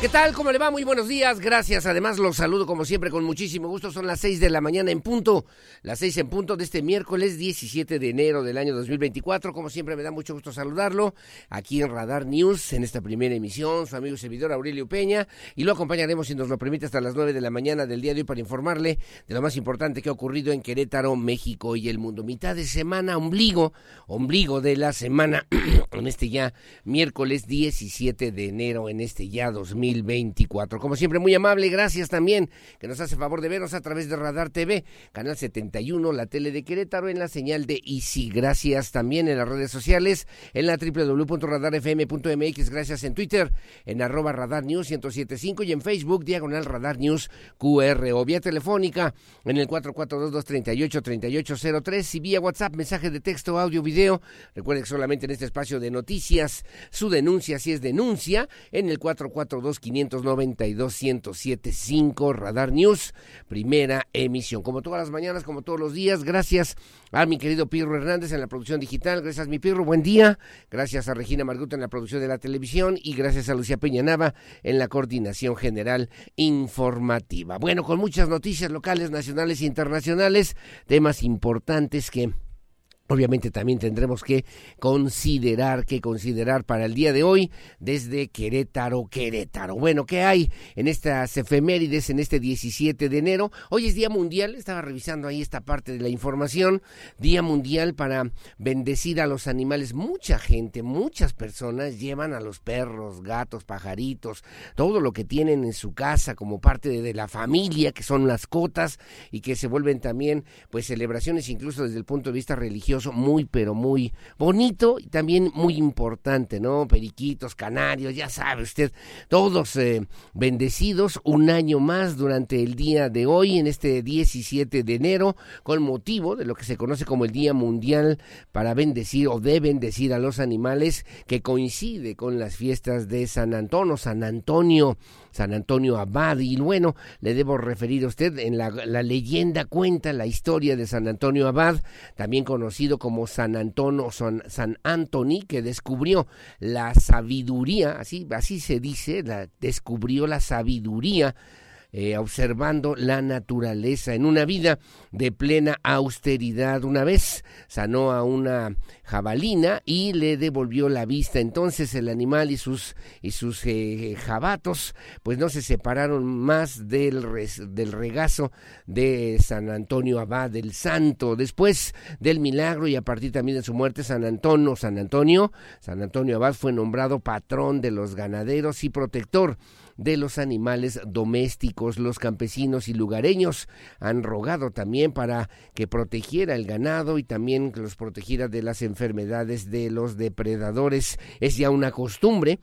¿Qué tal? ¿Cómo le va? Muy buenos días. Gracias. Además, los saludo como siempre con muchísimo gusto. Son las seis de la mañana en punto. Las seis en punto de este miércoles 17 de enero del año 2024. Como siempre, me da mucho gusto saludarlo aquí en Radar News, en esta primera emisión. Su amigo y servidor Aurelio Peña. Y lo acompañaremos, si nos lo permite, hasta las nueve de la mañana del día de hoy para informarle de lo más importante que ha ocurrido en Querétaro, México y el mundo. Mitad de semana, ombligo, ombligo de la semana, en este ya miércoles 17 de enero, en este ya 2024. 2024. Como siempre, muy amable, gracias también que nos hace favor de vernos a través de Radar TV, Canal 71, la tele de Querétaro, en la señal de Easy. Gracias también en las redes sociales, en la www.radarfm.mx, gracias en Twitter, en arroba Radar News 1075 y en Facebook, diagonal Radar News QR o vía telefónica en el 442-238-3803 y vía WhatsApp, mensaje de texto, audio, video. Recuerde que solamente en este espacio de noticias, su denuncia, si es denuncia, en el 442 592 1075 Radar News, primera emisión. Como todas las mañanas, como todos los días, gracias a mi querido Pirro Hernández en la producción digital, gracias mi Pirro, buen día, gracias a Regina Marguta en la producción de la televisión y gracias a Lucía Peña Nava en la coordinación general informativa. Bueno, con muchas noticias locales, nacionales e internacionales, temas importantes que Obviamente también tendremos que considerar, que considerar para el día de hoy desde Querétaro, Querétaro. Bueno, ¿qué hay en estas efemérides en este 17 de enero? Hoy es Día Mundial, estaba revisando ahí esta parte de la información, Día Mundial para bendecir a los animales. Mucha gente, muchas personas llevan a los perros, gatos, pajaritos, todo lo que tienen en su casa como parte de la familia, que son mascotas y que se vuelven también pues celebraciones incluso desde el punto de vista religioso muy, pero muy bonito y también muy importante, ¿no? Periquitos, canarios, ya sabe usted, todos eh, bendecidos un año más durante el día de hoy, en este 17 de enero, con motivo de lo que se conoce como el Día Mundial para bendecir o de bendecir a los animales, que coincide con las fiestas de San Antonio, San Antonio San Antonio Abad. Y bueno, le debo referir a usted, en la, leyenda cuenta la historia de San Antonio Abad, también conocido como San Antonio, San, San Antoni, que descubrió la sabiduría, así, así se dice, descubrió la sabiduría eh, observando la naturaleza en una vida de plena austeridad. Una vez sanó a una jabalina y le devolvió la vista. Entonces el animal y sus, y sus eh, jabatos pues no se separaron más del, del regazo de San Antonio Abad, del santo. Después del milagro y a partir también de su muerte, San Antonio, San Antonio, San Antonio Abad fue nombrado patrón de los ganaderos y protector de los animales domésticos. Los campesinos y lugareños han rogado también para que protegiera el ganado y también que los protegiera de las enfermedades de los depredadores. Es ya una costumbre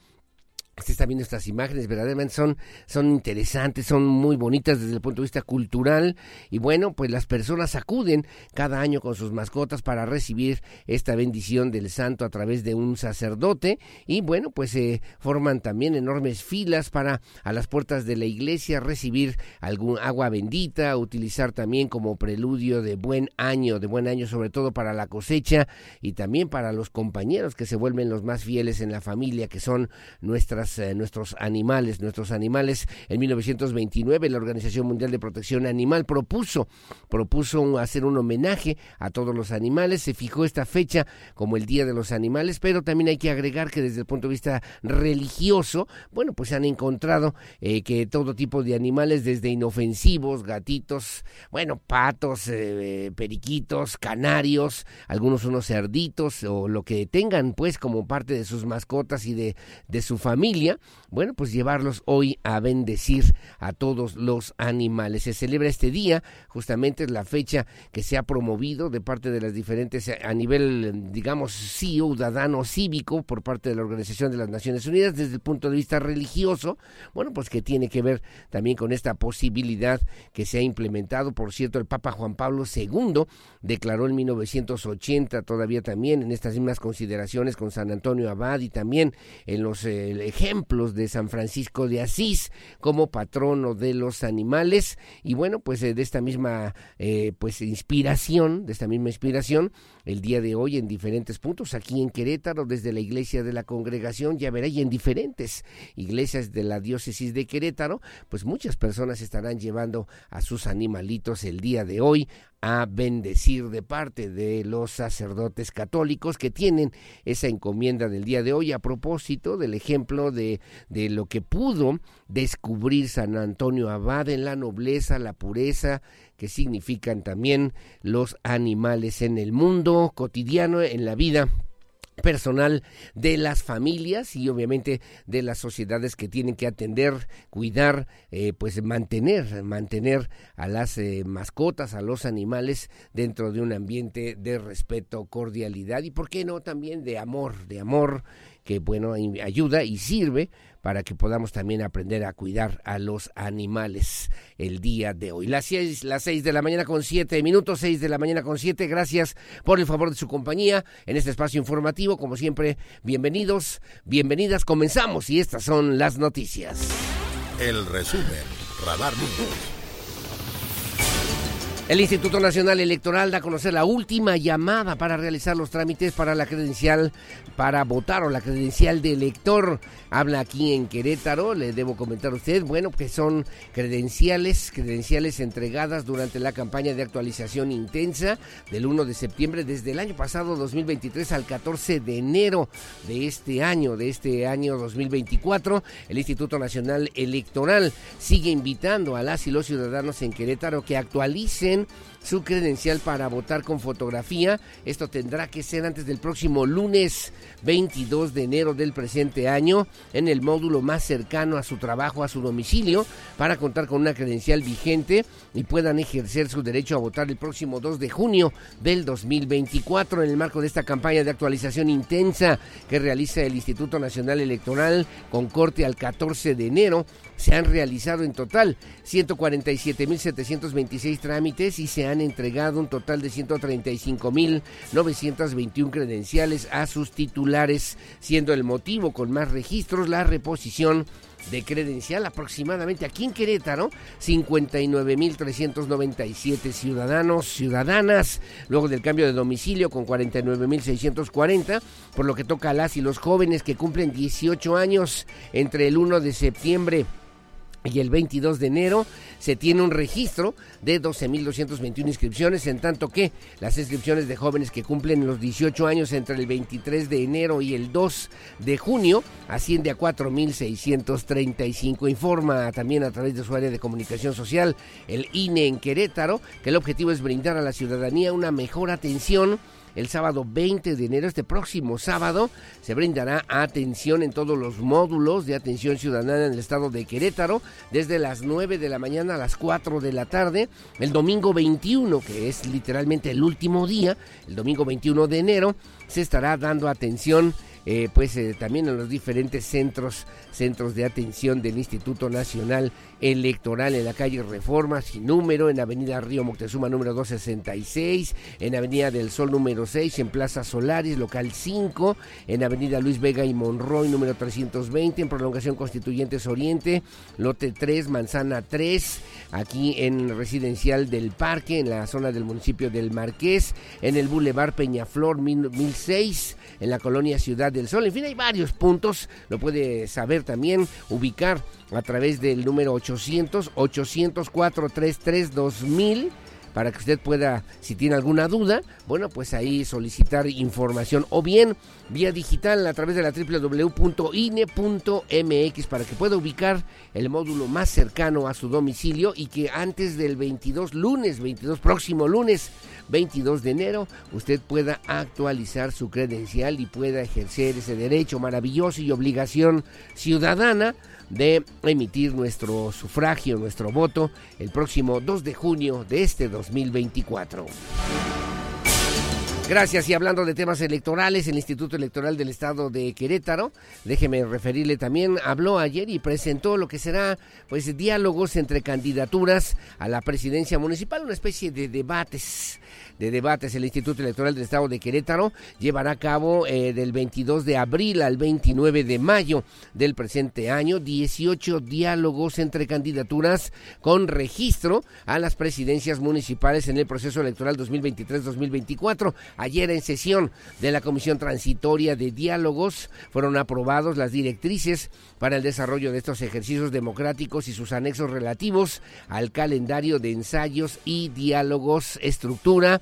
Usted está viendo estas imágenes, verdaderamente son, son interesantes, son muy bonitas desde el punto de vista cultural. Y bueno, pues las personas acuden cada año con sus mascotas para recibir esta bendición del santo a través de un sacerdote. Y bueno, pues se forman también enormes filas para a las puertas de la iglesia recibir algún agua bendita, utilizar también como preludio de buen año, de buen año sobre todo para la cosecha y también para los compañeros que se vuelven los más fieles en la familia, que son nuestras eh, nuestros animales, nuestros animales. En 1929 la Organización Mundial de Protección Animal propuso, propuso hacer un homenaje a todos los animales, se fijó esta fecha como el Día de los Animales, pero también hay que agregar que desde el punto de vista religioso, bueno, pues se han encontrado eh, que todo tipo de animales, desde inofensivos, gatitos, bueno, patos, eh, periquitos, canarios, algunos unos cerditos o lo que tengan pues como parte de sus mascotas y de, de su familia, bueno, pues llevarlos hoy a bendecir a todos los animales. Se celebra este día, justamente es la fecha que se ha promovido de parte de las diferentes, a nivel, digamos, ciudadano cívico por parte de la Organización de las Naciones Unidas, desde el punto de vista religioso, bueno, pues que tiene que ver también con esta posibilidad que se ha implementado. Por cierto, el Papa Juan Pablo II declaró en 1980 todavía también en estas mismas consideraciones con San Antonio Abad y también en los eh, de San Francisco de Asís como patrono de los animales. Y bueno pues eh, de esta misma eh, pues inspiración de esta misma inspiración el día de hoy en diferentes puntos aquí en Querétaro desde la iglesia de la congregación ya veréis en diferentes iglesias de la diócesis de Querétaro pues muchas personas estarán llevando a sus animalitos el día de hoy a bendecir de parte de los sacerdotes católicos que tienen esa encomienda del día de hoy a propósito del ejemplo de, de lo que pudo descubrir San Antonio Abad en la nobleza, la pureza, que significan también los animales en el mundo cotidiano, en la vida personal de las familias y obviamente de las sociedades que tienen que atender, cuidar, eh, pues mantener, mantener a las eh, mascotas, a los animales dentro de un ambiente de respeto, cordialidad y por qué no también de amor, de amor que bueno ayuda y sirve para que podamos también aprender a cuidar a los animales el día de hoy. Las seis, las seis de la mañana con siete minutos, seis de la mañana con siete. Gracias por el favor de su compañía en este espacio informativo. Como siempre, bienvenidos, bienvenidas. Comenzamos y estas son las noticias. El resumen, Radar News. El Instituto Nacional Electoral da a conocer la última llamada para realizar los trámites para la credencial para votar o la credencial de elector. Habla aquí en Querétaro, le debo comentar a usted, bueno, que son credenciales, credenciales entregadas durante la campaña de actualización intensa del 1 de septiembre desde el año pasado 2023 al 14 de enero de este año, de este año 2024. El Instituto Nacional Electoral sigue invitando a las y los ciudadanos en Querétaro que actualicen line su credencial para votar con fotografía. Esto tendrá que ser antes del próximo lunes 22 de enero del presente año en el módulo más cercano a su trabajo, a su domicilio, para contar con una credencial vigente y puedan ejercer su derecho a votar el próximo 2 de junio del 2024 en el marco de esta campaña de actualización intensa que realiza el Instituto Nacional Electoral con corte al 14 de enero se han realizado en total 147.726 trámites y se han entregado un total de 135.921 credenciales a sus titulares, siendo el motivo con más registros la reposición de credencial aproximadamente aquí en Querétaro 59.397 ciudadanos, ciudadanas, luego del cambio de domicilio con 49.640, por lo que toca a las y los jóvenes que cumplen 18 años entre el 1 de septiembre y el 22 de enero se tiene un registro de 12.221 inscripciones, en tanto que las inscripciones de jóvenes que cumplen los 18 años entre el 23 de enero y el 2 de junio asciende a 4.635. Informa también a través de su área de comunicación social el INE en Querétaro que el objetivo es brindar a la ciudadanía una mejor atención el sábado 20 de enero, este próximo sábado, se brindará atención en todos los módulos de atención ciudadana en el estado de Querétaro, desde las 9 de la mañana a las 4 de la tarde. El domingo 21, que es literalmente el último día, el domingo 21 de enero, se estará dando atención eh, pues eh, también en los diferentes centros, centros de atención del Instituto Nacional Electoral en la calle Reforma, sin número, en Avenida Río Moctezuma número 266, en Avenida del Sol número 6, en Plaza Solaris, local 5, en Avenida Luis Vega y Monroy número 320, en Prolongación Constituyentes Oriente, lote 3, Manzana 3, aquí en Residencial del Parque, en la zona del municipio del Marqués, en el Boulevard Peñaflor 1006, en la colonia Ciudad del Sol. En fin, hay varios puntos. Lo puede saber también, ubicar a través del número 800 804 33 2000 para que usted pueda, si tiene alguna duda, bueno, pues ahí solicitar información. O bien vía digital a través de la www.ine.mx para que pueda ubicar el módulo más cercano a su domicilio y que antes del 22 lunes, 22 próximo lunes, 22 de enero, usted pueda actualizar su credencial y pueda ejercer ese derecho maravilloso y obligación ciudadana de emitir nuestro sufragio, nuestro voto, el próximo 2 de junio de este 2024. Gracias. Y hablando de temas electorales, el Instituto Electoral del Estado de Querétaro, déjeme referirle también, habló ayer y presentó lo que será, pues, diálogos entre candidaturas a la presidencia municipal, una especie de debates de debates. El Instituto Electoral del Estado de Querétaro llevará a cabo eh, del 22 de abril al 29 de mayo del presente año 18 diálogos entre candidaturas con registro a las presidencias municipales en el proceso electoral 2023-2024. Ayer en sesión de la Comisión Transitoria de Diálogos fueron aprobados las directrices para el desarrollo de estos ejercicios democráticos y sus anexos relativos al calendario de ensayos y diálogos, estructura,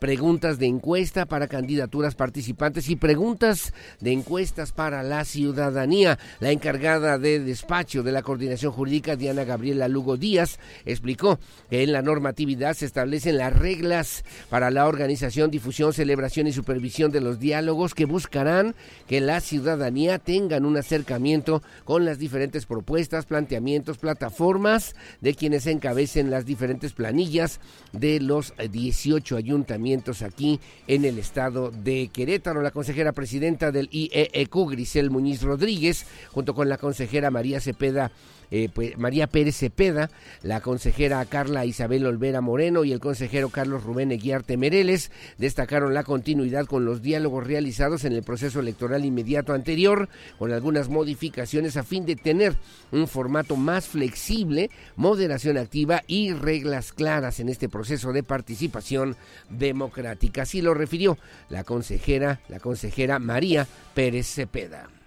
preguntas de encuesta para candidaturas participantes y preguntas de encuestas para la ciudadanía. La encargada de despacho de la coordinación jurídica, Diana Gabriela Lugo Díaz, explicó que en la normatividad se establecen las reglas para la organización, difusión, celebración y supervisión de los diálogos que buscarán que la ciudadanía tengan un acercamiento con las diferentes propuestas, planteamientos, plataformas de quienes encabecen las diferentes planillas de los 18 ayuntamientos aquí en el estado de Querétaro. La consejera presidenta del IEEQ, Grisel Muñiz Rodríguez, junto con la consejera María Cepeda eh, pues, María Pérez Cepeda, la consejera Carla Isabel Olvera Moreno y el consejero Carlos Rubén Eguiarte Mereles destacaron la continuidad con los diálogos realizados en el proceso electoral inmediato anterior, con algunas modificaciones a fin de tener un formato más flexible, moderación activa y reglas claras en este proceso de participación democrática. Así lo refirió la consejera, la consejera María Pérez Cepeda.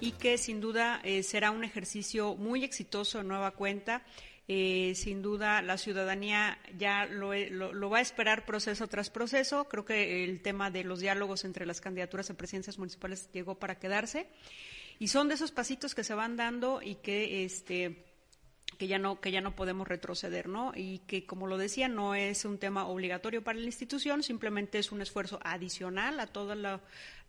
Y que sin duda eh, será un ejercicio muy exitoso en nueva cuenta. Eh, sin duda la ciudadanía ya lo, lo, va a esperar proceso tras proceso. Creo que el tema de los diálogos entre las candidaturas a presidencias municipales llegó para quedarse. Y son de esos pasitos que se van dando y que este que ya no que ya no podemos retroceder, ¿no? Y que como lo decía no es un tema obligatorio para la institución, simplemente es un esfuerzo adicional a todos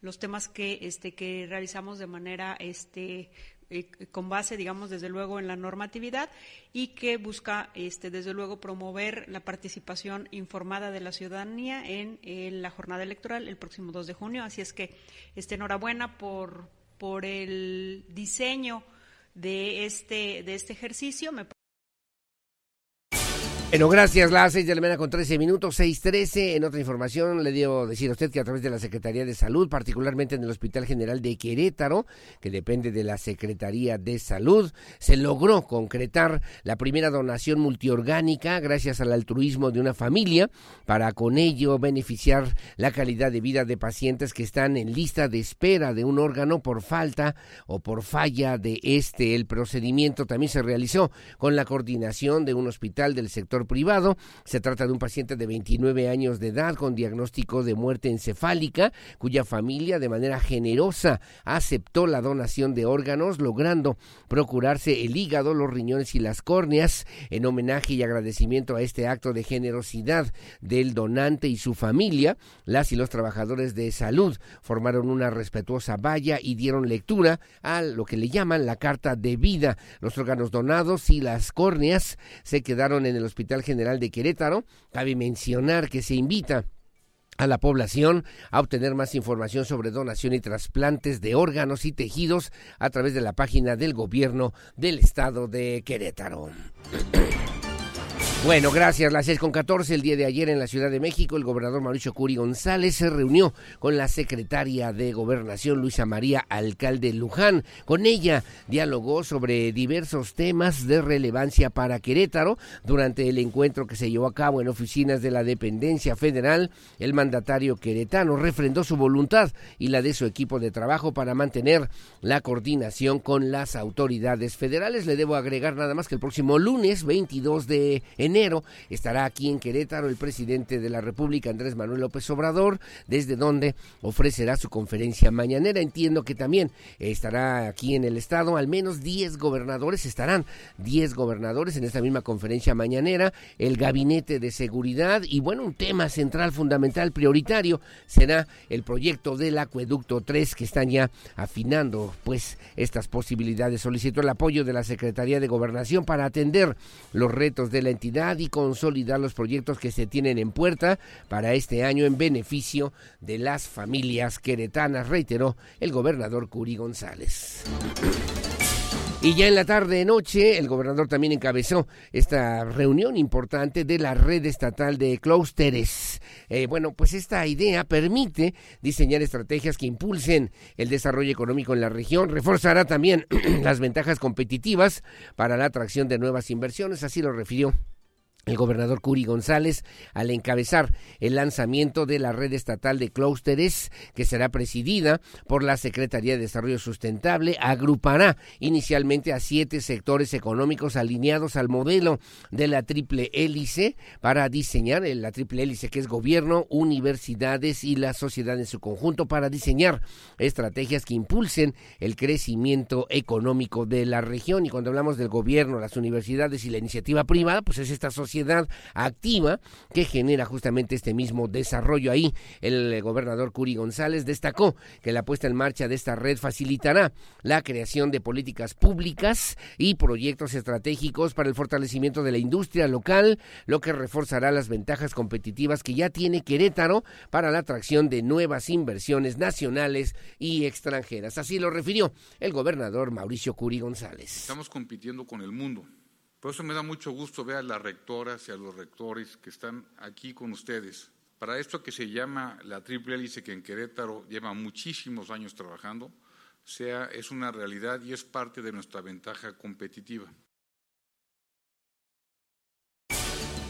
los temas que este que realizamos de manera este eh, con base, digamos, desde luego en la normatividad y que busca, este, desde luego, promover la participación informada de la ciudadanía en, la jornada electoral el próximo 2 de junio. Así es que, este, enhorabuena por, por el diseño de este, de este ejercicio. Me bueno, gracias. Las seis de la mañana con 13 minutos, trece. En otra información, le debo decir a usted que a través de la Secretaría de Salud, particularmente en el Hospital General de Querétaro, que depende de la Secretaría de Salud, se logró concretar la primera donación multiorgánica gracias al altruismo de una familia para con ello beneficiar la calidad de vida de pacientes que están en lista de espera de un órgano por falta o por falla de este. El procedimiento también se realizó con la coordinación de un hospital del sector privado. Se trata de un paciente de 29 años de edad con diagnóstico de muerte encefálica, cuya familia de manera generosa aceptó la donación de órganos, logrando procurarse el hígado, los riñones y las córneas en homenaje y agradecimiento a este acto de generosidad del donante y su familia. Las y los trabajadores de salud formaron una respetuosa valla y dieron lectura a lo que le llaman la carta de vida. Los órganos donados y las córneas se quedaron en el hospital General de Querétaro. Cabe mencionar que se invita a la población a obtener más información sobre donación y trasplantes de órganos y tejidos a través de la página del gobierno del estado de Querétaro. Bueno, gracias. Las 6 con 14, el día de ayer en la Ciudad de México, el gobernador Mauricio Curi González se reunió con la secretaria de Gobernación, Luisa María Alcalde Luján. Con ella dialogó sobre diversos temas de relevancia para Querétaro. Durante el encuentro que se llevó a cabo en oficinas de la dependencia federal, el mandatario queretano refrendó su voluntad y la de su equipo de trabajo para mantener la coordinación con las autoridades federales. Le debo agregar nada más que el próximo lunes 22 de enero estará aquí en Querétaro el presidente de la República, Andrés Manuel López Obrador, desde donde ofrecerá su conferencia mañanera. Entiendo que también estará aquí en el estado, al menos 10 gobernadores, estarán 10 gobernadores en esta misma conferencia mañanera, el gabinete de seguridad y bueno, un tema central, fundamental, prioritario será el proyecto del acueducto 3 que están ya afinando pues estas posibilidades. Solicitó el apoyo de la Secretaría de Gobernación para atender los retos de la entidad y consolidar los proyectos que se tienen en puerta para este año en beneficio de las familias queretanas, reiteró el gobernador Curi González. Y ya en la tarde noche, el gobernador también encabezó esta reunión importante de la red estatal de clústeres. Eh, bueno, pues esta idea permite diseñar estrategias que impulsen el desarrollo económico en la región, reforzará también las ventajas competitivas para la atracción de nuevas inversiones, así lo refirió el gobernador Curi González al encabezar el lanzamiento de la red estatal de clústeres que será presidida por la Secretaría de Desarrollo Sustentable agrupará inicialmente a siete sectores económicos alineados al modelo de la triple hélice para diseñar la triple hélice que es gobierno, universidades y la sociedad en su conjunto para diseñar estrategias que impulsen el crecimiento económico de la región. Y cuando hablamos del gobierno, las universidades y la iniciativa privada, pues es esta sociedad activa que genera justamente este mismo desarrollo. Ahí el gobernador Curi González destacó que la puesta en marcha de esta red facilitará la creación de políticas públicas y proyectos estratégicos para el fortalecimiento de la industria local, lo que reforzará las ventajas competitivas que ya tiene Querétaro para la atracción de nuevas inversiones nacionales y extranjeras. Así lo refirió el gobernador Mauricio Curi González. Estamos compitiendo con el mundo por eso me da mucho gusto ver a las rectoras y a los rectores que están aquí con ustedes. Para esto que se llama la triple hélice, que en Querétaro lleva muchísimos años trabajando, sea, es una realidad y es parte de nuestra ventaja competitiva.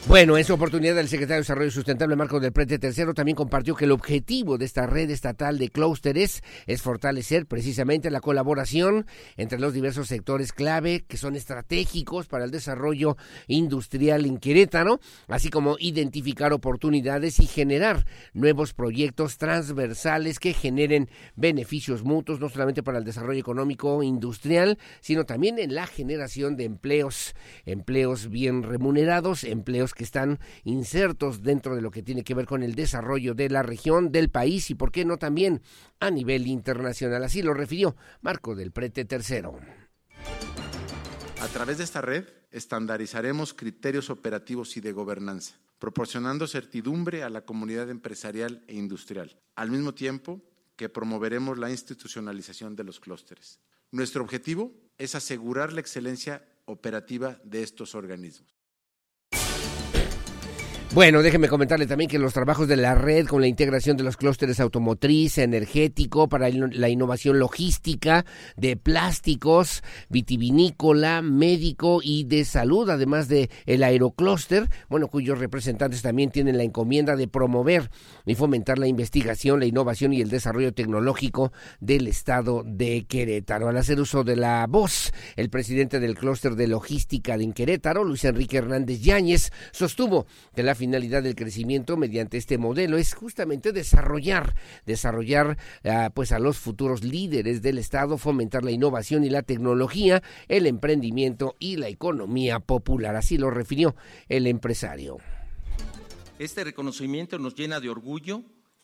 Bueno, en su oportunidad, el secretario de Desarrollo Sustentable, Marco del Prete III, también compartió que el objetivo de esta red estatal de clústeres es fortalecer precisamente la colaboración entre los diversos sectores clave que son estratégicos para el desarrollo industrial en Querétaro, así como identificar oportunidades y generar nuevos proyectos transversales que generen beneficios mutuos, no solamente para el desarrollo económico industrial, sino también en la generación de empleos, empleos bien remunerados, empleos están insertos dentro de lo que tiene que ver con el desarrollo de la región, del país y, por qué no, también a nivel internacional. Así lo refirió Marco del Prete III. A través de esta red estandarizaremos criterios operativos y de gobernanza, proporcionando certidumbre a la comunidad empresarial e industrial, al mismo tiempo que promoveremos la institucionalización de los clústeres. Nuestro objetivo es asegurar la excelencia operativa de estos organismos. Bueno, déjeme comentarle también que los trabajos de la red con la integración de los clústeres automotriz, energético, para la innovación logística, de plásticos, vitivinícola, médico y de salud, además de el aeroclúster, bueno, cuyos representantes también tienen la encomienda de promover y fomentar la investigación, la innovación y el desarrollo tecnológico del estado de Querétaro. Al hacer uso de la voz, el presidente del clúster de logística de Querétaro, Luis Enrique Hernández Yáñez, sostuvo que la finalidad del crecimiento mediante este modelo es justamente desarrollar, desarrollar ah, pues a los futuros líderes del Estado, fomentar la innovación y la tecnología, el emprendimiento y la economía popular. Así lo refirió el empresario. Este reconocimiento nos llena de orgullo,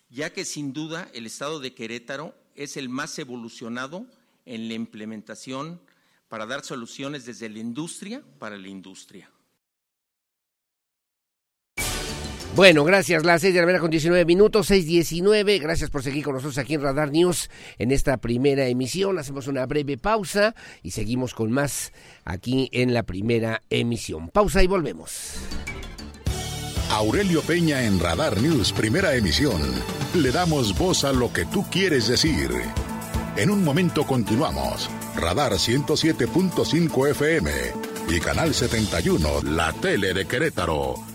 ya que sin duda el Estado de Querétaro es el más evolucionado en la implementación para dar soluciones desde la industria para la industria. Bueno, gracias. Las seis de la mañana con 19 minutos, 6.19. Gracias por seguir con nosotros aquí en Radar News en esta primera emisión. Hacemos una breve pausa y seguimos con más aquí en la primera emisión. Pausa y volvemos. Aurelio Peña en Radar News, primera emisión. Le damos voz a lo que tú quieres decir. En un momento continuamos. Radar 107.5 FM y Canal 71, la tele de Querétaro.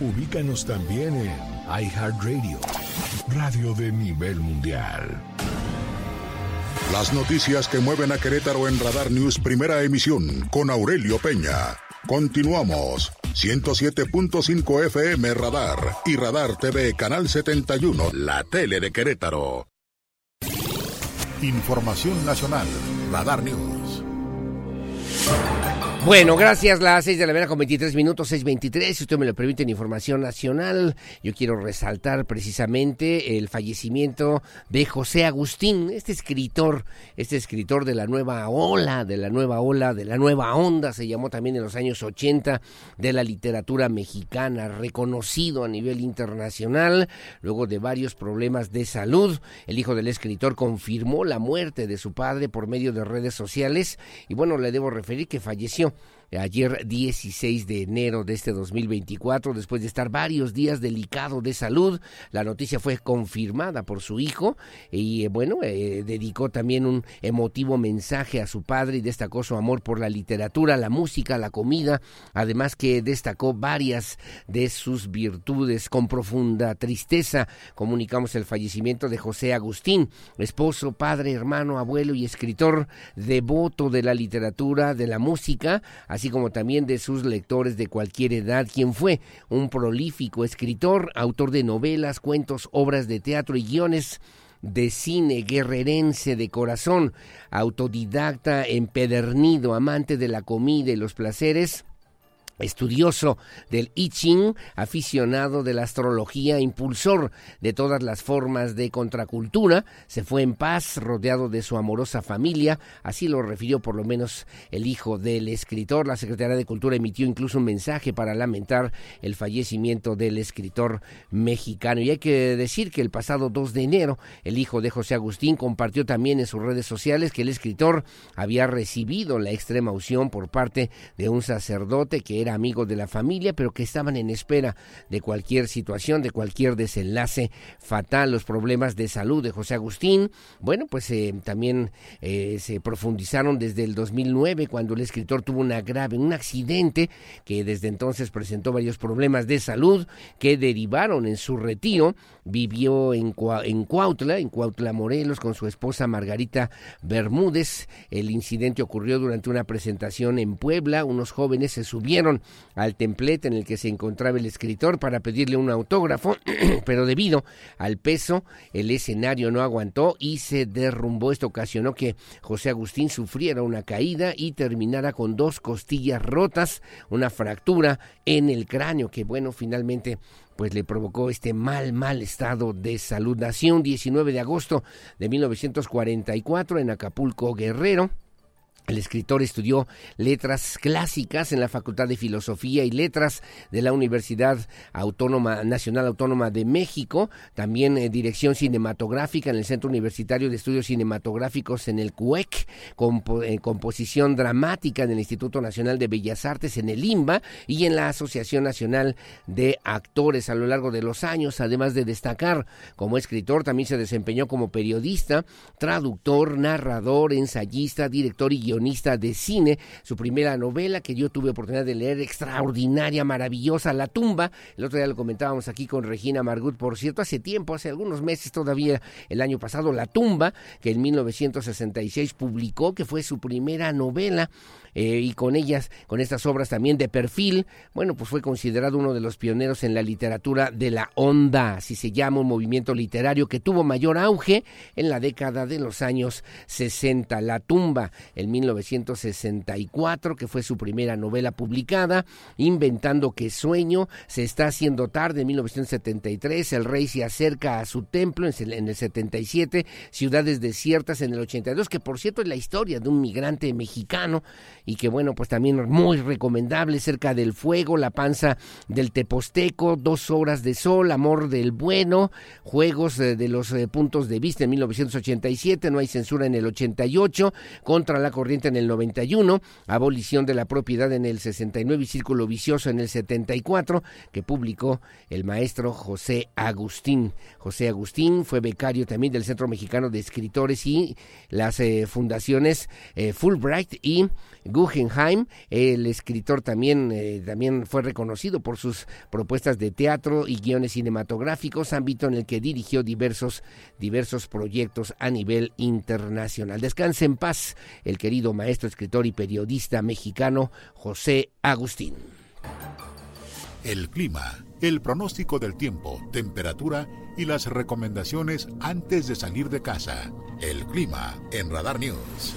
Ubícanos también en iHeartRadio, radio de nivel mundial. Las noticias que mueven a Querétaro en Radar News, primera emisión, con Aurelio Peña. Continuamos. 107.5 FM Radar y Radar TV Canal 71, la tele de Querétaro. Información nacional, Radar News. Bueno, gracias. Las 6 de la mañana con 23 minutos, 6.23. Si usted me lo permite en Información Nacional, yo quiero resaltar precisamente el fallecimiento de José Agustín, este escritor, este escritor de la nueva ola, de la nueva ola, de la nueva onda, se llamó también en los años 80 de la literatura mexicana, reconocido a nivel internacional, luego de varios problemas de salud. El hijo del escritor confirmó la muerte de su padre por medio de redes sociales y bueno, le debo referir que falleció you. Ayer 16 de enero de este 2024, después de estar varios días delicado de salud. La noticia fue confirmada por su hijo y eh, bueno, eh, dedicó también un emotivo mensaje a su padre y destacó su amor por la literatura, la música, la comida, además que destacó varias de sus virtudes. Con profunda tristeza comunicamos el fallecimiento de José Agustín, esposo, padre, hermano, abuelo y escritor devoto de la literatura, de la música, así como también de sus lectores de cualquier edad, quien fue un prolífico escritor, autor de novelas, cuentos, obras de teatro y guiones de cine, guerrerense de corazón, autodidacta, empedernido, amante de la comida y los placeres, estudioso del I Ching, aficionado de la astrología, impulsor de todas las formas de contracultura, se fue en paz rodeado de su amorosa familia, así lo refirió por lo menos el hijo del escritor. La Secretaría de Cultura emitió incluso un mensaje para lamentar el fallecimiento del escritor mexicano. Y hay que decir que el pasado 2 de enero, el hijo de José Agustín compartió también en sus redes sociales que el escritor había recibido la extrema unción por parte de un sacerdote que era amigos de la familia, pero que estaban en espera de cualquier situación, de cualquier desenlace fatal. Los problemas de salud de José Agustín, bueno, pues eh, también eh, se profundizaron desde el 2009, cuando el escritor tuvo una grave, un accidente que desde entonces presentó varios problemas de salud que derivaron en su retiro. Vivió en Cuautla, en Cuautla, Morelos, con su esposa Margarita Bermúdez. El incidente ocurrió durante una presentación en Puebla. Unos jóvenes se subieron al templete en el que se encontraba el escritor para pedirle un autógrafo, pero debido al peso el escenario no aguantó y se derrumbó. Esto ocasionó que José Agustín sufriera una caída y terminara con dos costillas rotas, una fractura en el cráneo que bueno, finalmente pues le provocó este mal, mal estado de salud. Nació un 19 de agosto de 1944 en Acapulco, Guerrero. El escritor estudió letras clásicas en la Facultad de Filosofía y Letras de la Universidad Autónoma Nacional Autónoma de México, también eh, dirección cinematográfica en el Centro Universitario de Estudios Cinematográficos en el CUEC, eh, composición dramática en el Instituto Nacional de Bellas Artes en el IMBA y en la Asociación Nacional de Actores a lo largo de los años, además de destacar como escritor, también se desempeñó como periodista, traductor, narrador, ensayista, director y guionista de cine, su primera novela que yo tuve oportunidad de leer, extraordinaria, maravillosa, La tumba. El otro día lo comentábamos aquí con Regina Margut, por cierto, hace tiempo, hace algunos meses todavía, el año pasado, La tumba, que en 1966 publicó, que fue su primera novela. Eh, y con ellas, con estas obras también de perfil, bueno, pues fue considerado uno de los pioneros en la literatura de la onda, así se llama, un movimiento literario que tuvo mayor auge en la década de los años 60. La tumba, en 1964, que fue su primera novela publicada, Inventando que sueño, Se está haciendo tarde en 1973, El rey se acerca a su templo en el 77, Ciudades desiertas en el 82, que por cierto es la historia de un migrante mexicano y que bueno, pues también muy recomendable, Cerca del fuego, La panza del Teposteco, Dos horas de sol, Amor del bueno, Juegos eh, de los eh, puntos de vista en 1987, No hay censura en el 88, Contra la corriente en el 91, Abolición de la propiedad en el 69 y Círculo vicioso en el 74, que publicó el maestro José Agustín. José Agustín fue becario también del Centro Mexicano de Escritores y las eh, fundaciones Fulbright y Guggenheim. El escritor también, también fue reconocido por sus propuestas de teatro y guiones cinematográficos, ámbito en el que dirigió diversos, diversos proyectos a nivel internacional. Descanse en paz el querido maestro, escritor y periodista mexicano José Agustín. El clima, el pronóstico del tiempo, temperatura y las recomendaciones antes de salir de casa. El clima en Radar News.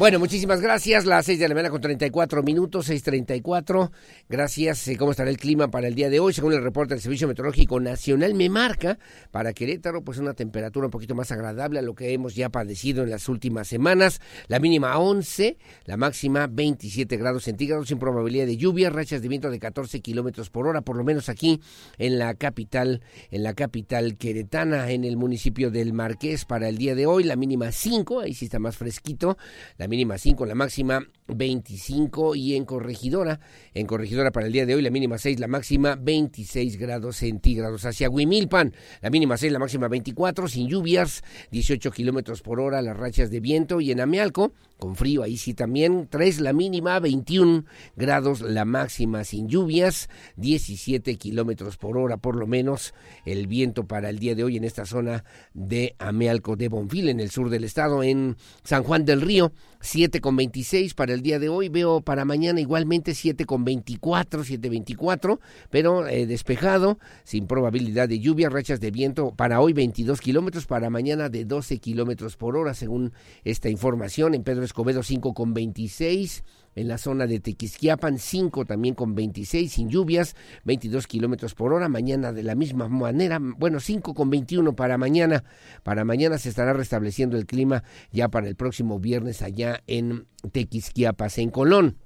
Bueno, muchísimas gracias. Las seis de la mañana con 34 minutos, 6.34. Gracias. Eh, ¿Cómo estará el clima para el día de hoy? Según el reporte del Servicio Meteorológico Nacional, me marca para Querétaro pues una temperatura un poquito más agradable a lo que hemos ya padecido en las últimas semanas. La mínima 11, la máxima 27 grados centígrados sin probabilidad de lluvia, rachas de viento de 14 kilómetros por hora, por lo menos aquí en la capital, en la capital queretana, en el municipio del Marqués para el día de hoy. La mínima 5, ahí sí está más fresquito. Mínima 5, la máxima 25 y en Corregidora, en Corregidora para el día de hoy la mínima 6, la máxima 26 grados centígrados. Hacia Huimilpan, la mínima 6, la máxima 24, sin lluvias, 18 kilómetros por hora las rachas de viento y en Amealco, con frío ahí sí también, 3 la mínima, 21 grados la máxima sin lluvias, 17 kilómetros por hora por lo menos el viento para el día de hoy en esta zona de Amealco de Bonfil, en el sur del estado, en San Juan del Río, 7 con 26 para el día de hoy. Veo para mañana igualmente 7 con 24, 7.24, pero eh, despejado, sin probabilidad de lluvia, rachas de viento para hoy 22 kilómetros, para mañana de 12 kilómetros por hora, según esta información. En Pedro Escobedo 5 con 26 en la zona de Tequisquiapan, 5 también con 26 sin lluvias, 22 kilómetros por hora. Mañana de la misma manera, bueno, 5 con 21 para mañana. Para mañana se estará restableciendo el clima ya para el próximo viernes allá en Tequisquiapas, en Colón.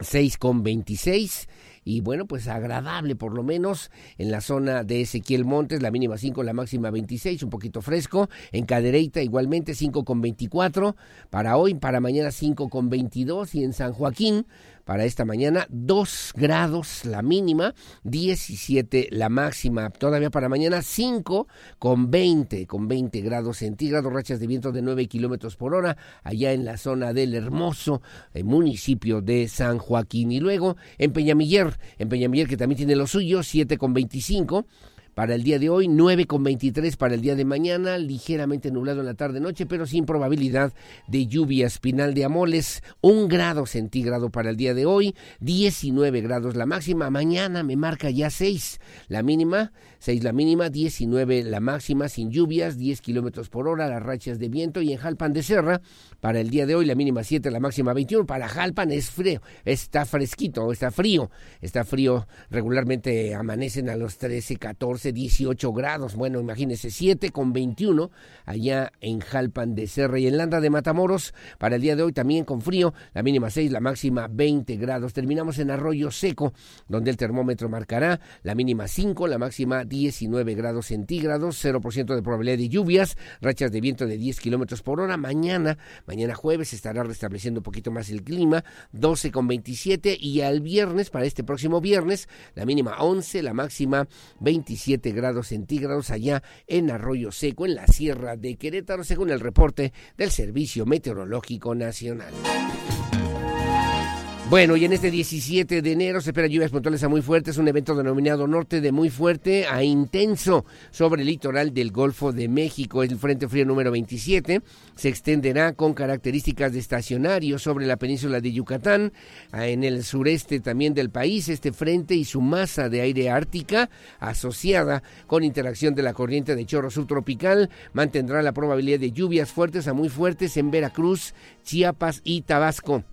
6 con 26 y bueno, pues agradable por lo menos en la zona de Ezequiel Montes, la mínima 5, la máxima 26, un poquito fresco, en Cadereyta igualmente 5 con 24, para hoy, para mañana 5 con 22 y en San Joaquín para esta mañana, 2 grados la mínima, 17 la máxima, todavía para mañana 5 con 20, con 20 grados centígrados, rachas de viento de 9 kilómetros por hora, allá en la zona del hermoso eh, municipio de San Joaquín. Y luego en Peñamiller, en Peñamiller que también tiene lo suyo, 7 con 25 para el día de hoy, 9 con 23 para el día de mañana, ligeramente nublado en la tarde-noche, pero sin probabilidad de lluvia. Espinal de Amoles, un grado centígrado para el día de hoy, 19 grados la máxima. Mañana me marca ya 6 la mínima, 6 la mínima, 19 la máxima, sin lluvias, 10 kilómetros por hora, las rachas de viento. Y en Jalpan de Serra, para el día de hoy, la mínima 7, la máxima 21. Para Jalpan es frío, está fresquito, está frío, está frío. Regularmente amanecen a los 13, 14 18 grados. Bueno, imagínense, 7 con 21 allá en Jalpan de Serra y en Landa de Matamoros. Para el día de hoy también con frío, la mínima 6, la máxima 20 grados. Terminamos en Arroyo Seco, donde el termómetro marcará la mínima 5, la máxima 19 grados centígrados, 0% de probabilidad de lluvias, rachas de viento de 10 kilómetros por hora. Mañana, mañana jueves, estará restableciendo un poquito más el clima, 12 con 27 y al viernes, para este próximo viernes, la mínima 11, la máxima 27 grados centígrados allá en Arroyo Seco, en la Sierra de Querétaro, según el reporte del Servicio Meteorológico Nacional. Bueno, y en este 17 de enero se esperan lluvias puntuales a muy fuertes, un evento denominado norte de muy fuerte a intenso sobre el litoral del Golfo de México. El Frente Frío número 27 se extenderá con características de estacionario sobre la península de Yucatán, en el sureste también del país. Este frente y su masa de aire ártica asociada con interacción de la corriente de chorro subtropical mantendrá la probabilidad de lluvias fuertes a muy fuertes en Veracruz, Chiapas y Tabasco.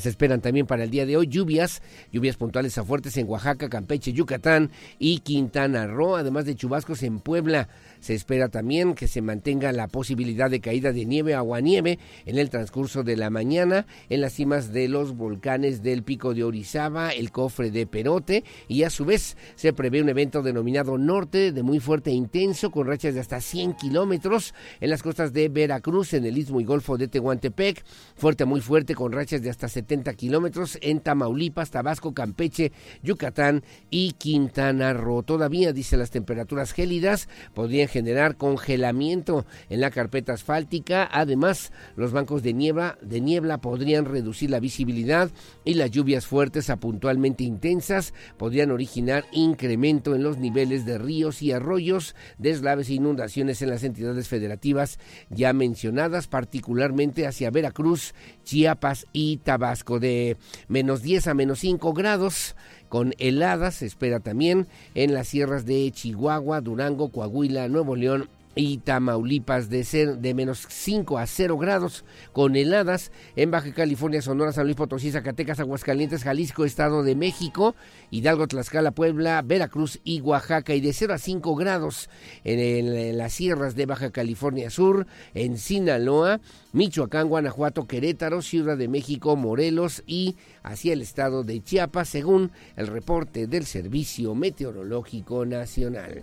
Se esperan también para el día de hoy lluvias, lluvias puntuales a fuertes en Oaxaca, Campeche, Yucatán y Quintana Roo, además de chubascos en Puebla. Se espera también que se mantenga la posibilidad de caída de nieve, aguanieve en el transcurso de la mañana en las cimas de los volcanes del Pico de Orizaba, el Cofre de Perote y a su vez se prevé un evento denominado Norte de muy fuerte e intenso con rachas de hasta 100 kilómetros en las costas de Veracruz, en el Istmo y Golfo de Tehuantepec, fuerte muy fuerte con rachas de hasta 70 kilómetros en Tamaulipas, Tabasco, Campeche, Yucatán y Quintana Roo. Todavía, dice las temperaturas gélidas, podrían generar congelamiento en la carpeta asfáltica. Además, los bancos de niebla, podrían reducir la visibilidad y las lluvias fuertes a puntualmente intensas podrían originar incremento en los niveles de ríos y arroyos, deslaves e inundaciones en las entidades federativas ya mencionadas, particularmente hacia Veracruz, Chiapas y Tabasco, de menos 10 a menos 5 grados con heladas, se espera también en las sierras de Chihuahua, Durango, Coahuila, Nuevo León y Tamaulipas de, de menos 5 a 0 grados con heladas en Baja California, Sonora, San Luis Potosí, Zacatecas, Aguascalientes, Jalisco, Estado de México, Hidalgo, Tlaxcala, Puebla, Veracruz y Oaxaca y de 0 a 5 grados en, en las sierras de Baja California Sur, en Sinaloa, Michoacán, Guanajuato, Querétaro, Ciudad de México, Morelos y hacia el estado de Chiapas, según el reporte del Servicio Meteorológico Nacional.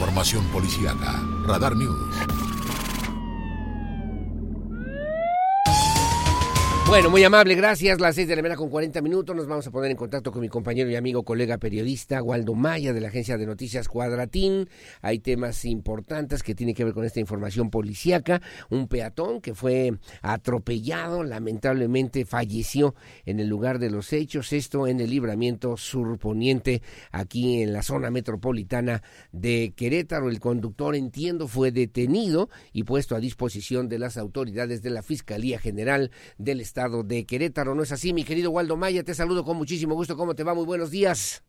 Información policiaca. Radar News. Bueno, muy amable, gracias. Las seis de la mañana con 40 minutos. Nos vamos a poner en contacto con mi compañero y amigo, colega periodista, Waldo Maya, de la agencia de noticias Cuadratín. Hay temas importantes que tienen que ver con esta información policíaca. Un peatón que fue atropellado, lamentablemente falleció en el lugar de los hechos. Esto en el libramiento surponiente, aquí en la zona metropolitana de Querétaro. El conductor, entiendo, fue detenido y puesto a disposición de las autoridades de la Fiscalía General del Estado de Querétaro. ¿No es así, mi querido Waldo Maya? Te saludo con muchísimo gusto. ¿Cómo te va? Muy buenos días.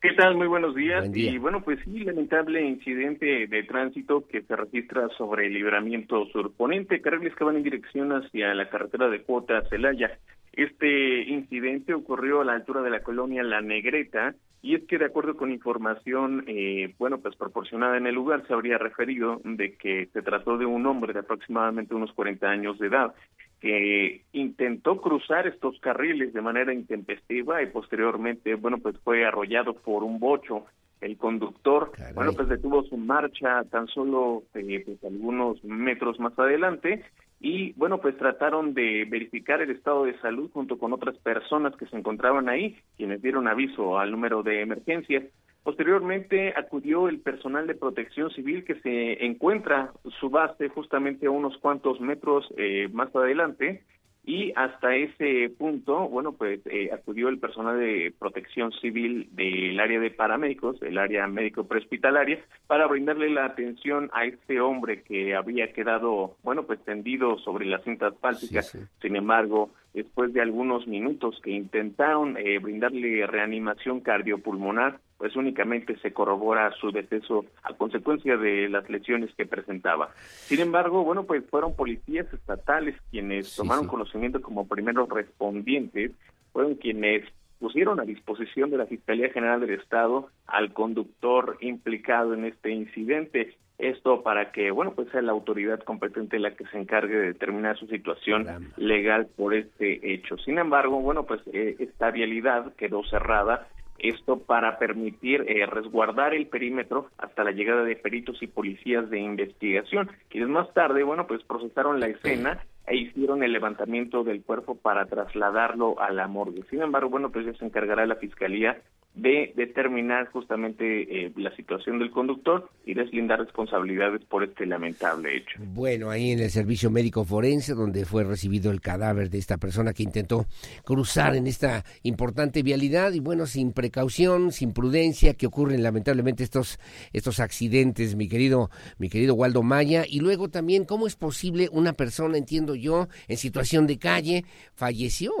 ¿Qué tal? Muy buenos días. Y bueno, pues sí, lamentable incidente de tránsito que se registra sobre el libramiento surponente, carriles que van en dirección hacia la carretera de Cuota Celaya. Este incidente ocurrió a la altura de la colonia La Negreta y es que de acuerdo con información, eh, bueno, pues proporcionada en el lugar, se habría referido de que se trató de un hombre de aproximadamente unos 40 años de edad que intentó cruzar estos carriles de manera intempestiva y posteriormente, bueno, pues fue arrollado por un bocho. El conductor, bueno, pues detuvo su marcha tan solo eh, pues, algunos metros más adelante y, bueno, pues trataron de verificar el estado de salud junto con otras personas que se encontraban ahí, quienes dieron aviso al número de emergencias. Posteriormente acudió el personal de protección civil que se encuentra su base justamente a unos cuantos metros eh, más adelante y hasta ese punto, bueno, pues eh, acudió el personal de protección civil del área de paramédicos, el área médico prehospitalaria, para brindarle la atención a este hombre que había quedado, bueno, pues tendido sobre la cinta asfáltica. Sin embargo, después de algunos minutos que intentaron eh, brindarle reanimación cardiopulmonar, pues únicamente se corrobora su deceso a consecuencia de las lesiones que presentaba. Sin embargo, bueno, pues fueron policías estatales quienes tomaron conocimiento como primeros respondientes, fueron quienes pusieron a disposición de la Fiscalía General del Estado al conductor implicado en este incidente. Esto para que, bueno, pues sea la autoridad competente la que se encargue de determinar su situación legal por este hecho. Sin embargo, bueno, pues eh, esta vialidad quedó cerrada esto para permitir eh, resguardar el perímetro hasta la llegada de peritos y policías de investigación, quienes más tarde, bueno, pues procesaron la escena e hicieron el levantamiento del cuerpo para trasladarlo a la morgue. Sin embargo, bueno, pues ya se encargará la Fiscalía de determinar justamente eh, la situación del conductor y deslindar responsabilidades por este lamentable hecho. Bueno, ahí en el servicio médico forense, donde fue recibido el cadáver de esta persona que intentó cruzar en esta importante vialidad y bueno, sin precaución, sin prudencia, que ocurren lamentablemente estos estos accidentes, mi querido mi querido Waldo Maya, y luego también cómo es posible una persona, entiendo yo, en situación de calle falleció,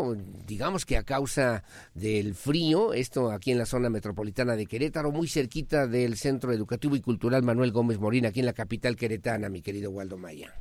digamos que a causa del frío, esto aquí en la zona metropolitana de Querétaro, muy cerquita del Centro Educativo y Cultural Manuel Gómez Morín, aquí en la capital queretana, mi querido Waldo Maya.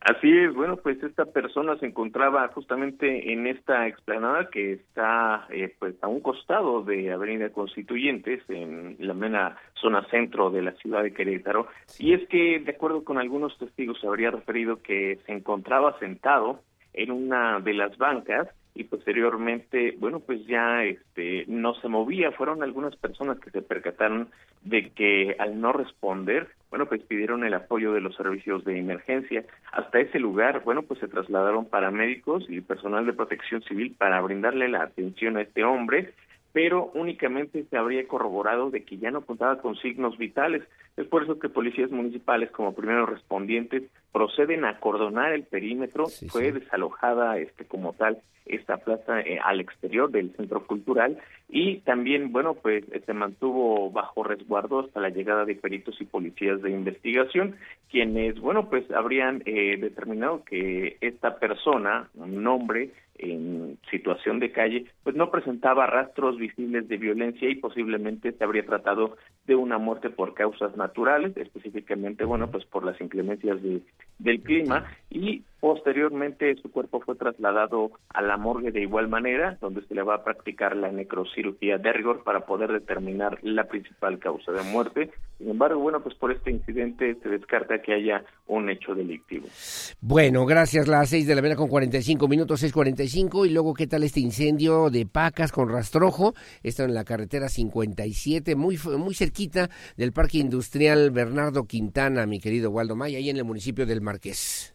Así es, bueno, pues esta persona se encontraba justamente en esta explanada que está eh, pues a un costado de Avenida Constituyentes, en la mena zona centro de la ciudad de Querétaro, y es que de acuerdo con algunos testigos se habría referido que se encontraba sentado en una de las bancas y posteriormente, bueno, pues ya este no se movía, fueron algunas personas que se percataron de que al no responder, bueno, pues pidieron el apoyo de los servicios de emergencia. Hasta ese lugar, bueno, pues se trasladaron paramédicos y personal de protección civil para brindarle la atención a este hombre pero únicamente se habría corroborado de que ya no contaba con signos vitales. Es por eso que policías municipales como primeros respondientes proceden a acordonar el perímetro. Fue desalojada este como tal esta plaza eh, al exterior del centro cultural y también, bueno, pues se mantuvo bajo resguardo hasta la llegada de peritos y policías de investigación, quienes, bueno, pues habrían eh, determinado que esta persona, un hombre, en situación de calle, pues no presentaba rastros visibles de violencia y posiblemente se habría tratado de una muerte por causas naturales, específicamente, bueno, pues por las inclemencias de, del clima. Y posteriormente su cuerpo fue trasladado a la morgue de igual manera, donde se le va a practicar la necrocirugía de rigor para poder determinar la principal causa de muerte. Sin embargo, bueno, pues por este incidente se descarta que haya un hecho delictivo. Bueno, gracias. Las seis de la mañana con 45 minutos, 6.45. Y luego, ¿qué tal este incendio de pacas con rastrojo? Está en la carretera 57, muy, muy cerquita del Parque Industrial Bernardo Quintana, mi querido Waldo Maya, ahí en el municipio del Marqués.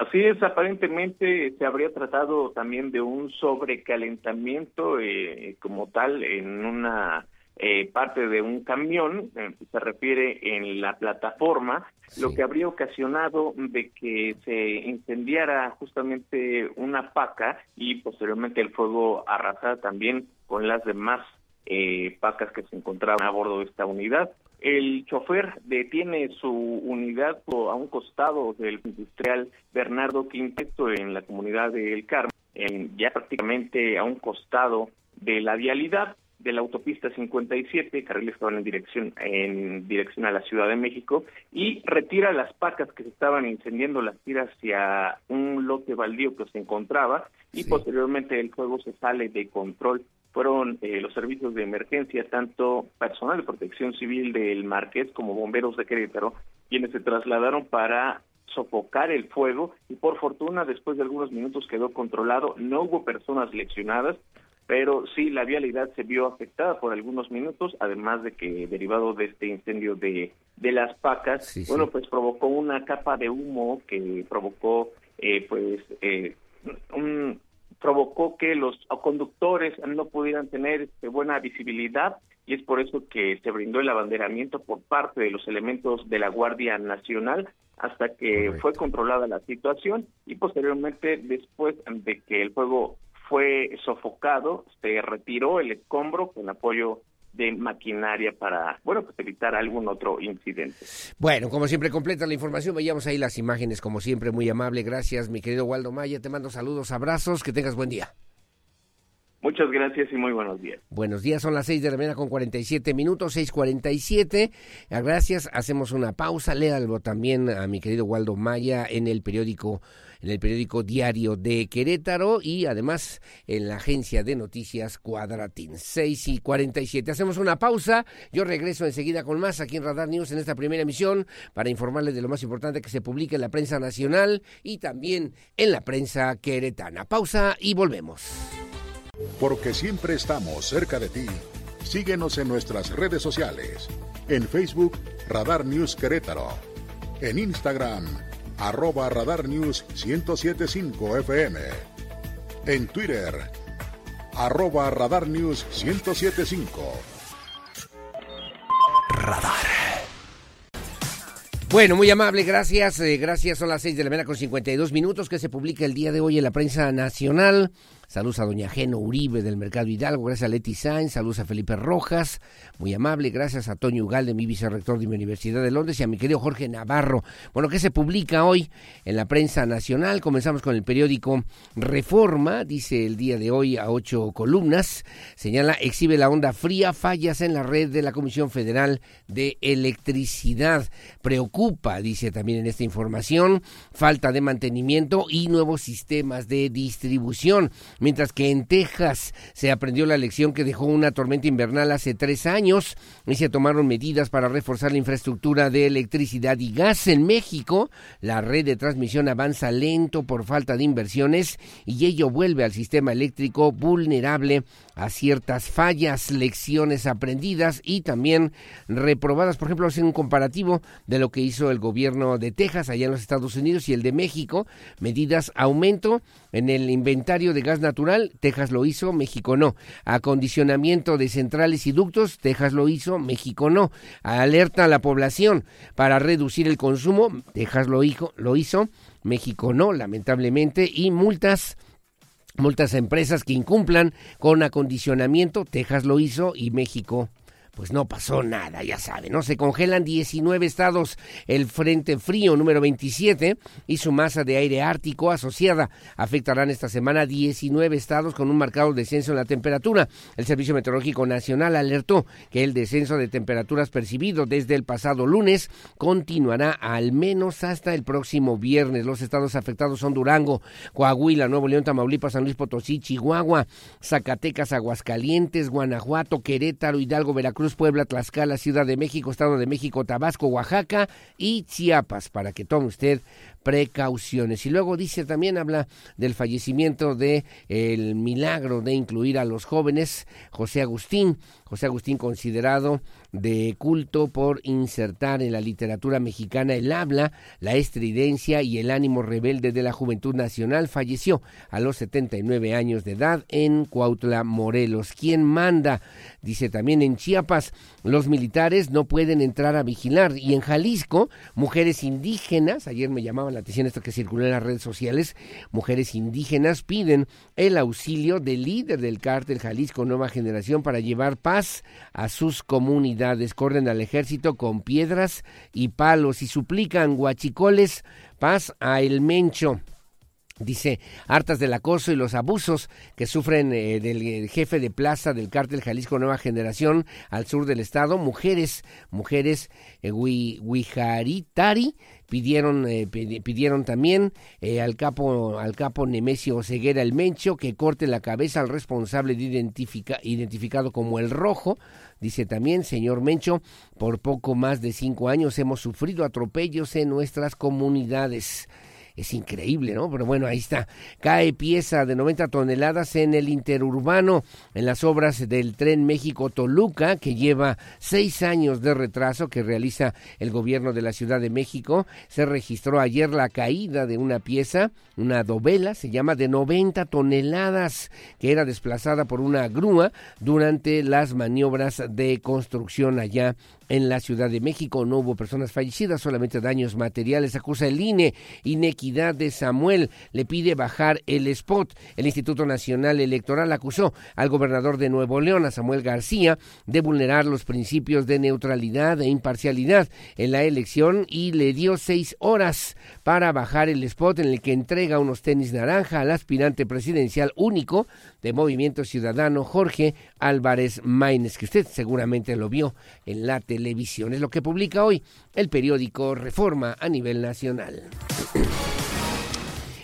Así es, aparentemente se habría tratado también de un sobrecalentamiento eh, como tal en una eh, parte de un camión, eh, se refiere en la plataforma, lo que habría ocasionado de que se incendiara justamente una paca y posteriormente el fuego arrasara también con las demás pacas que se encontraban a bordo de esta unidad. El chofer detiene su unidad a un costado del industrial Bernardo Quinteto en la comunidad de El Carmen, ya prácticamente a un costado de la vialidad de la autopista 57, carriles que van en dirección en dirección a la Ciudad de México y retira las pacas que se estaban incendiando, las tira hacia un lote baldío que se encontraba y posteriormente el fuego se sale de control fueron eh, los servicios de emergencia, tanto personal de protección civil del Marqués como bomberos de Querétaro, quienes se trasladaron para sofocar el fuego y por fortuna después de algunos minutos quedó controlado, no hubo personas lesionadas, pero sí la vialidad se vio afectada por algunos minutos, además de que derivado de este incendio de, de las pacas, bueno, pues provocó una capa de humo que provocó eh, pues eh, un provocó que los conductores no pudieran tener este, buena visibilidad y es por eso que se brindó el abanderamiento por parte de los elementos de la Guardia Nacional hasta que fue controlada la situación y posteriormente después de que el fuego fue sofocado se retiró el escombro con apoyo de maquinaria para, bueno, pues evitar algún otro incidente. Bueno, como siempre, completa la información. Veíamos ahí las imágenes, como siempre, muy amable. Gracias, mi querido Waldo Maya. Te mando saludos, abrazos, que tengas buen día. Muchas gracias y muy buenos días. Buenos días, son las seis de la mañana con 47 minutos, 6.47. Gracias, hacemos una pausa. Léalo también a mi querido Waldo Maya en el periódico en el periódico Diario de Querétaro y además en la agencia de noticias Cuadratín. 6 y 47. Hacemos una pausa. Yo regreso enseguida con más aquí en Radar News en esta primera emisión para informarles de lo más importante que se publica en la prensa nacional y también en la prensa queretana. Pausa y volvemos. Porque siempre estamos cerca de ti. Síguenos en nuestras redes sociales. En Facebook, Radar News Querétaro. En Instagram, arroba Radar News 1075 FM. En Twitter, arroba Radar News 1075. Radar. Bueno, muy amable, gracias. Eh, gracias, son las seis de la mañana con 52 minutos que se publica el día de hoy en la prensa nacional. Saludos a doña Geno Uribe del Mercado Hidalgo, gracias a Leti Sainz, saludos a Felipe Rojas, muy amable, gracias a Toño Ugalde, mi vicerrector de mi Universidad de Londres, y a mi querido Jorge Navarro. Bueno, ¿qué se publica hoy en la prensa nacional? Comenzamos con el periódico Reforma, dice el día de hoy a ocho columnas, señala, exhibe la onda fría, fallas en la red de la Comisión Federal de Electricidad. Preocupa, dice también en esta información, falta de mantenimiento y nuevos sistemas de distribución mientras que en Texas se aprendió la lección que dejó una tormenta invernal hace tres años y se tomaron medidas para reforzar la infraestructura de electricidad y gas en México. La red de transmisión avanza lento por falta de inversiones y ello vuelve al sistema eléctrico vulnerable a ciertas fallas, lecciones aprendidas y también reprobadas. Por ejemplo, hacer un comparativo de lo que hizo el gobierno de Texas allá en los Estados Unidos y el de México. Medidas aumento en el inventario de gas natural, Texas lo hizo, México no. Acondicionamiento de centrales y ductos, Texas lo hizo, México no. Alerta a la población para reducir el consumo, Texas lo hizo, lo hizo México no, lamentablemente. Y multas multas a empresas que incumplan con acondicionamiento, Texas lo hizo y México pues no pasó nada, ya saben, ¿no? Se congelan 19 estados el Frente Frío número 27 y su masa de aire ártico asociada afectarán esta semana 19 estados con un marcado descenso en la temperatura. El Servicio Meteorológico Nacional alertó que el descenso de temperaturas percibido desde el pasado lunes continuará al menos hasta el próximo viernes. Los estados afectados son Durango, Coahuila, Nuevo León, Tamaulipas, San Luis Potosí, Chihuahua, Zacatecas, Aguascalientes, Guanajuato, Querétaro, Hidalgo, Veracruz, Puebla, Tlaxcala, Ciudad de México, Estado de México, Tabasco, Oaxaca y Chiapas, para que tome usted precauciones. Y luego dice también habla del fallecimiento de el milagro de incluir a los jóvenes José Agustín, José Agustín considerado de culto por insertar en la literatura mexicana el habla, la estridencia y el ánimo rebelde de la juventud nacional, falleció a los 79 años de edad en Cuautla, Morelos. ¿Quién manda? Dice también en Chiapas, los militares no pueden entrar a vigilar y en Jalisco, mujeres indígenas, ayer me la atención esto que circuló en las redes sociales, mujeres indígenas piden el auxilio del líder del cártel Jalisco Nueva Generación para llevar paz a sus comunidades. Corren al ejército con piedras y palos y suplican guachicoles paz a El Mencho. Dice, hartas del acoso y los abusos que sufren eh, del eh, jefe de plaza del cártel Jalisco Nueva Generación al sur del estado, mujeres, mujeres eh, pidieron pidieron también al capo al capo Nemesio Ceguera el Mencho que corte la cabeza al responsable de identifica, identificado como el Rojo. Dice también, señor Mencho, por poco más de cinco años hemos sufrido atropellos en nuestras comunidades es increíble, ¿no? Pero bueno, ahí está. Cae pieza de 90 toneladas en el interurbano, en las obras del tren México-Toluca, que lleva seis años de retraso que realiza el gobierno de la Ciudad de México. Se registró ayer la caída de una pieza, una dovela, se llama de 90 toneladas, que era desplazada por una grúa durante las maniobras de construcción allá en la Ciudad de México. No hubo personas fallecidas, solamente daños materiales. Acusa el INE. Inequidad de Samuel le pide bajar el spot. El Instituto Nacional Electoral acusó al gobernador de Nuevo León, a Samuel García, de vulnerar los principios de neutralidad e imparcialidad en la elección y le dio seis horas para bajar el spot en el que entrega unos tenis naranja al aspirante presidencial único de Movimiento Ciudadano, Jorge Álvarez Maínez, que usted seguramente lo vio en la televisión. Es lo que publica hoy el periódico Reforma a nivel nacional.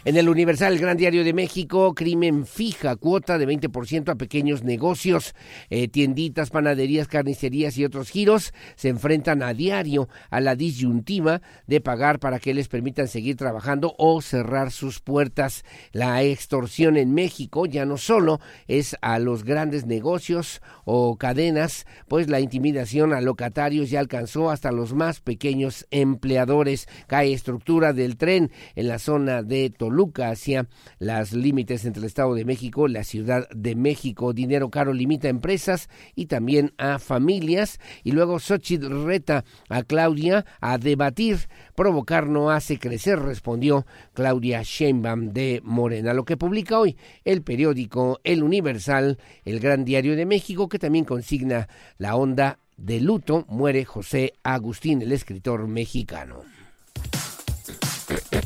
En el Universal, el Gran Diario de México, crimen fija cuota de 20% a pequeños negocios, eh, tienditas, panaderías, carnicerías y otros giros se enfrentan a diario a la disyuntiva de pagar para que les permitan seguir trabajando o cerrar sus puertas. La extorsión en México ya no solo es a los grandes negocios o cadenas, pues la intimidación a locatarios ya alcanzó hasta los más pequeños empleadores. Cae estructura del tren en la zona de Toluca Luca hacia las límites entre el Estado de México, la Ciudad de México. Dinero caro limita a empresas y también a familias. Y luego Xochitl reta a Claudia a debatir. Provocar no hace crecer, respondió Claudia Sheinbaum de Morena. Lo que publica hoy el periódico El Universal, el Gran Diario de México, que también consigna la onda de luto, muere José Agustín, el escritor mexicano.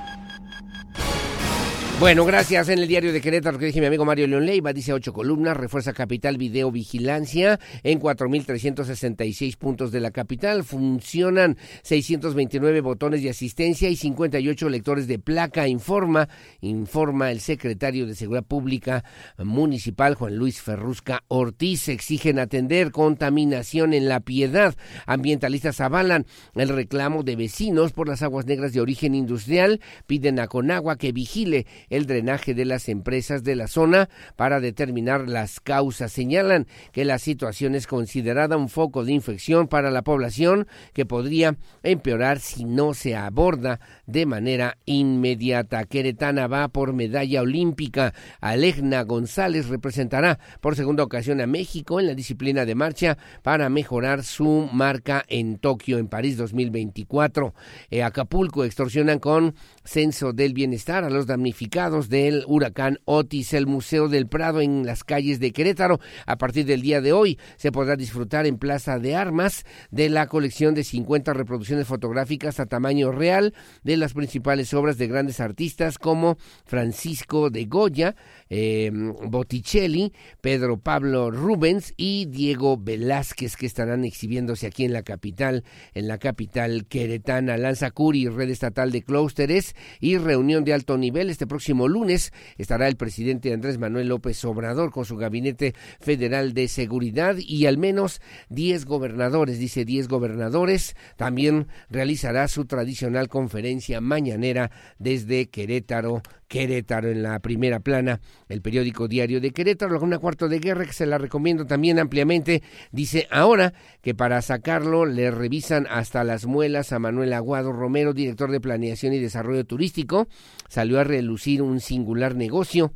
Bueno, gracias. En el diario de Querétaro, que dije mi amigo Mario León Leiva, dice ocho columnas, refuerza capital video vigilancia en 4.366 puntos de la capital. Funcionan 629 botones de asistencia y 58 lectores de placa. Informa, informa el secretario de Seguridad Pública Municipal, Juan Luis Ferrusca Ortiz. Exigen atender contaminación en la piedad. Ambientalistas avalan el reclamo de vecinos por las aguas negras de origen industrial. Piden a Conagua que vigile el drenaje de las empresas de la zona para determinar las causas. Señalan que la situación es considerada un foco de infección para la población que podría empeorar si no se aborda de manera inmediata. Queretana va por medalla olímpica. Alegna González representará por segunda ocasión a México en la disciplina de marcha para mejorar su marca en Tokio, en París 2024. Eh, Acapulco extorsionan con censo del bienestar a los damnificados del huracán Otis. El Museo del Prado en las calles de Querétaro. A partir del día de hoy se podrá disfrutar en Plaza de Armas de la colección de 50 reproducciones fotográficas a tamaño real de las principales obras de grandes artistas como Francisco de Goya, eh, Botticelli, Pedro Pablo Rubens y Diego Velázquez que estarán exhibiéndose aquí en la capital, en la capital queretana. Lanza Curi, red estatal de clústeres y reunión de alto nivel este próximo lunes estará el presidente Andrés Manuel López Obrador con su gabinete federal de seguridad y al menos 10 gobernadores, dice 10 gobernadores. También realizará su tradicional conferencia mañanera desde Querétaro, Querétaro en la primera plana, el periódico diario de Querétaro, una cuarto de guerra que se la recomiendo también ampliamente, dice ahora que para sacarlo le revisan hasta las muelas a Manuel Aguado Romero, director de Planeación y Desarrollo Turístico, salió a relucir un singular negocio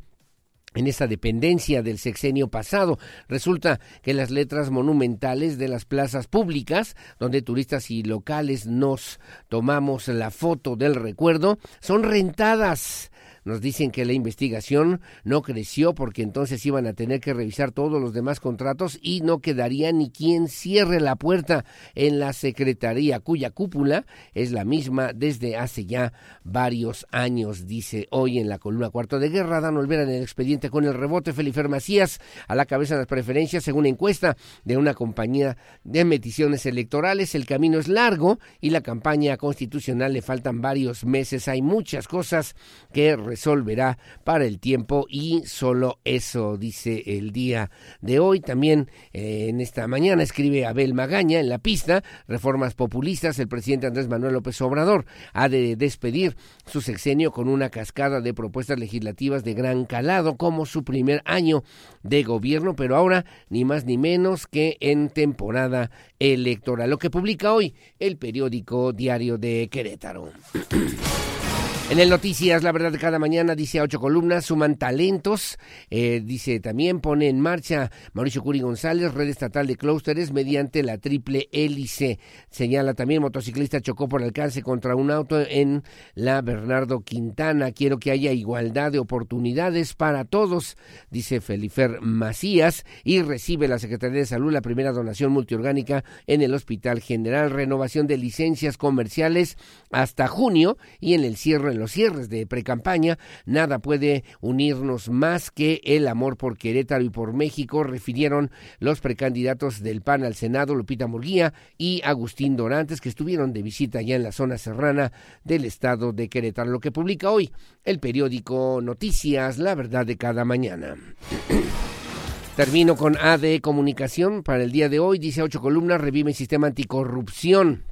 en esta dependencia del sexenio pasado. Resulta que las letras monumentales de las plazas públicas, donde turistas y locales nos tomamos la foto del recuerdo, son rentadas nos dicen que la investigación no creció porque entonces iban a tener que revisar todos los demás contratos y no quedaría ni quien cierre la puerta en la Secretaría, cuya cúpula es la misma desde hace ya varios años, dice hoy en la columna cuarto de guerra. Dan Olvera en el expediente con el rebote. Felifer Macías a la cabeza de las preferencias, según encuesta de una compañía de mediciones electorales. El camino es largo y la campaña constitucional le faltan varios meses. Hay muchas cosas que resolverá para el tiempo y solo eso dice el día de hoy. También eh, en esta mañana escribe Abel Magaña en la pista, reformas populistas, el presidente Andrés Manuel López Obrador ha de despedir su sexenio con una cascada de propuestas legislativas de gran calado como su primer año de gobierno, pero ahora ni más ni menos que en temporada electoral. Lo que publica hoy el periódico Diario de Querétaro. En el Noticias, la verdad cada mañana, dice a ocho columnas, suman talentos. Eh, dice también, pone en marcha Mauricio Curi González, red estatal de clústeres mediante la triple hélice. Señala también, motociclista chocó por alcance contra un auto en la Bernardo Quintana. Quiero que haya igualdad de oportunidades para todos, dice Felifer Macías. Y recibe la Secretaría de Salud la primera donación multiorgánica en el Hospital General. Renovación de licencias comerciales hasta junio y en el cierre en los cierres de precampaña, nada puede unirnos más que el amor por Querétaro y por México, refirieron los precandidatos del PAN al Senado, Lupita Murguía y Agustín Dorantes, que estuvieron de visita ya en la zona serrana del estado de Querétaro, lo que publica hoy el periódico Noticias, la verdad de cada mañana. Termino con AD Comunicación para el día de hoy. Dice ocho columnas, revive el sistema anticorrupción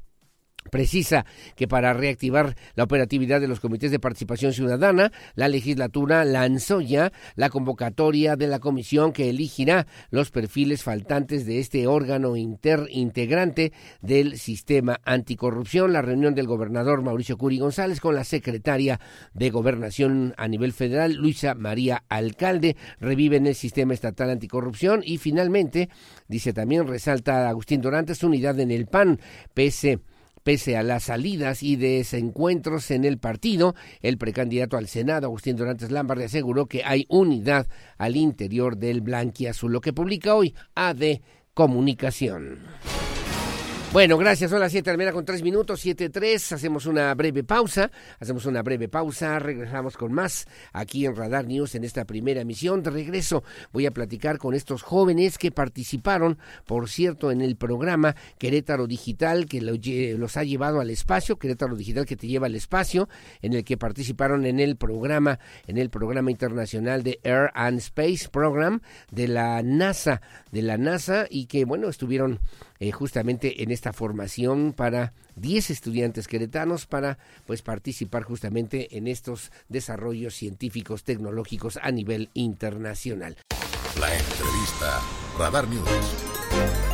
precisa que para reactivar la operatividad de los comités de participación ciudadana, la legislatura lanzó ya la convocatoria de la comisión que elegirá los perfiles faltantes de este órgano interintegrante del sistema anticorrupción. La reunión del gobernador Mauricio Curi González con la secretaria de Gobernación a nivel federal, Luisa María Alcalde, reviven el sistema estatal anticorrupción y finalmente, dice también, resalta Agustín Dorantes, unidad en el PAN, pese Pese a las salidas y desencuentros en el partido, el precandidato al Senado, Agustín Dorantes Lambarde, aseguró que hay unidad al interior del blanquiazul, lo que publica hoy AD Comunicación. Bueno, gracias. Son las 7 de la con 3 minutos, 7-3. Hacemos una breve pausa. Hacemos una breve pausa. Regresamos con más aquí en Radar News en esta primera emisión. De regreso voy a platicar con estos jóvenes que participaron, por cierto, en el programa Querétaro Digital que los ha llevado al espacio. Querétaro Digital que te lleva al espacio, en el que participaron en el programa, en el programa internacional de Air and Space Program de la NASA, de la NASA y que, bueno, estuvieron eh, justamente en esta formación para 10 estudiantes queretanos para pues participar justamente en estos desarrollos científicos tecnológicos a nivel internacional. La entrevista Radar News.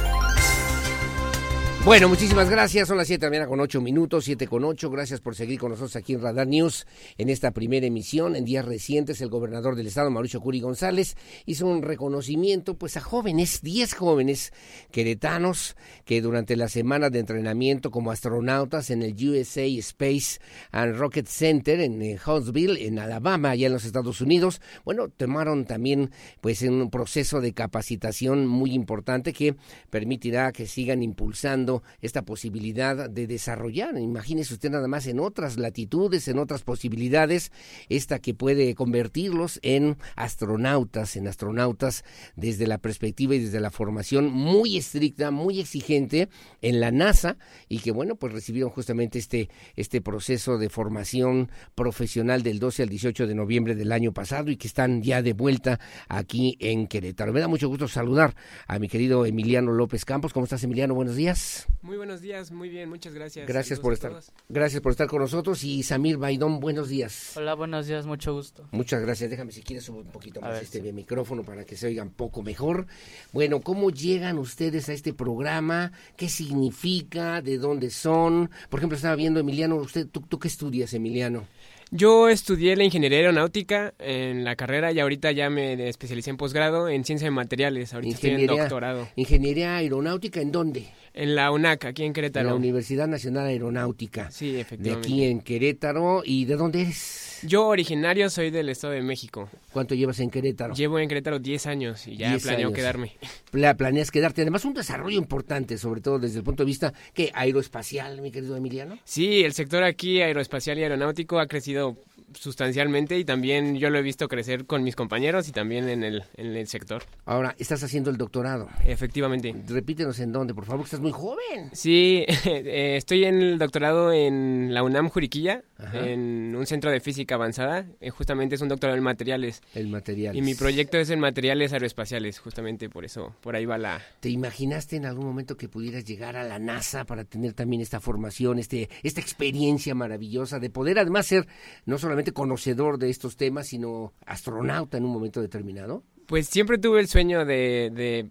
Bueno, muchísimas gracias. Son las 7 de la mañana con 8 minutos, 7 con 8. Gracias por seguir con nosotros aquí en Radar News en esta primera emisión. En días recientes, el gobernador del estado, Mauricio Curi González, hizo un reconocimiento pues a jóvenes, 10 jóvenes queretanos que durante la semana de entrenamiento como astronautas en el USA Space and Rocket Center en eh, Huntsville, en Alabama, allá en los Estados Unidos, bueno, tomaron también pues un proceso de capacitación muy importante que permitirá que sigan impulsando esta posibilidad de desarrollar. Imagínese usted nada más en otras latitudes, en otras posibilidades, esta que puede convertirlos en astronautas, en astronautas desde la perspectiva y desde la formación muy estricta, muy exigente en la NASA y que bueno, pues recibieron justamente este, este proceso de formación profesional del 12 al 18 de noviembre del año pasado y que están ya de vuelta aquí en Querétaro. Me da mucho gusto saludar a mi querido Emiliano López Campos. ¿Cómo estás, Emiliano? Buenos días. Muy buenos días, muy bien, muchas gracias. Gracias por estar. Gracias por estar con nosotros y Samir Baidón, buenos días. Hola, buenos días, mucho gusto. Muchas gracias. Déjame si quieres un poquito más este micrófono para que se oiga un poco mejor. Bueno, ¿cómo llegan ustedes a este programa? ¿Qué significa? ¿De dónde son? Por ejemplo, estaba viendo Emiliano, usted tú, tú qué estudias, Emiliano? Yo estudié la ingeniería aeronáutica en la carrera y ahorita ya me especialicé en posgrado en ciencia de materiales. Ahorita estoy en doctorado. ¿Ingeniería aeronáutica en dónde? En la UNAC, aquí en Querétaro. En la Universidad Nacional Aeronáutica. Sí, efectivamente. De aquí en Querétaro. ¿Y de dónde eres? Yo originario soy del Estado de México. ¿Cuánto llevas en Querétaro? Llevo en Querétaro 10 años y ya planeo quedarme. planeas quedarte. Además, un desarrollo importante, sobre todo desde el punto de vista que aeroespacial, mi querido Emiliano. Sí, el sector aquí aeroespacial y aeronáutico ha crecido sustancialmente y también yo lo he visto crecer con mis compañeros y también en el, en el sector. Ahora, estás haciendo el doctorado. Efectivamente. Repítenos en dónde, por favor, que estás muy joven. Sí, eh, estoy en el doctorado en la UNAM Juriquilla, en un centro de física avanzada. Eh, justamente es un doctorado en materiales. El materiales. Y mi proyecto es en materiales aeroespaciales, justamente por eso, por ahí va la... ¿Te imaginaste en algún momento que pudieras llegar a la NASA para tener también esta formación, este, esta experiencia maravillosa de poder además ser no solamente conocedor de estos temas, sino astronauta en un momento determinado? Pues siempre tuve el sueño de,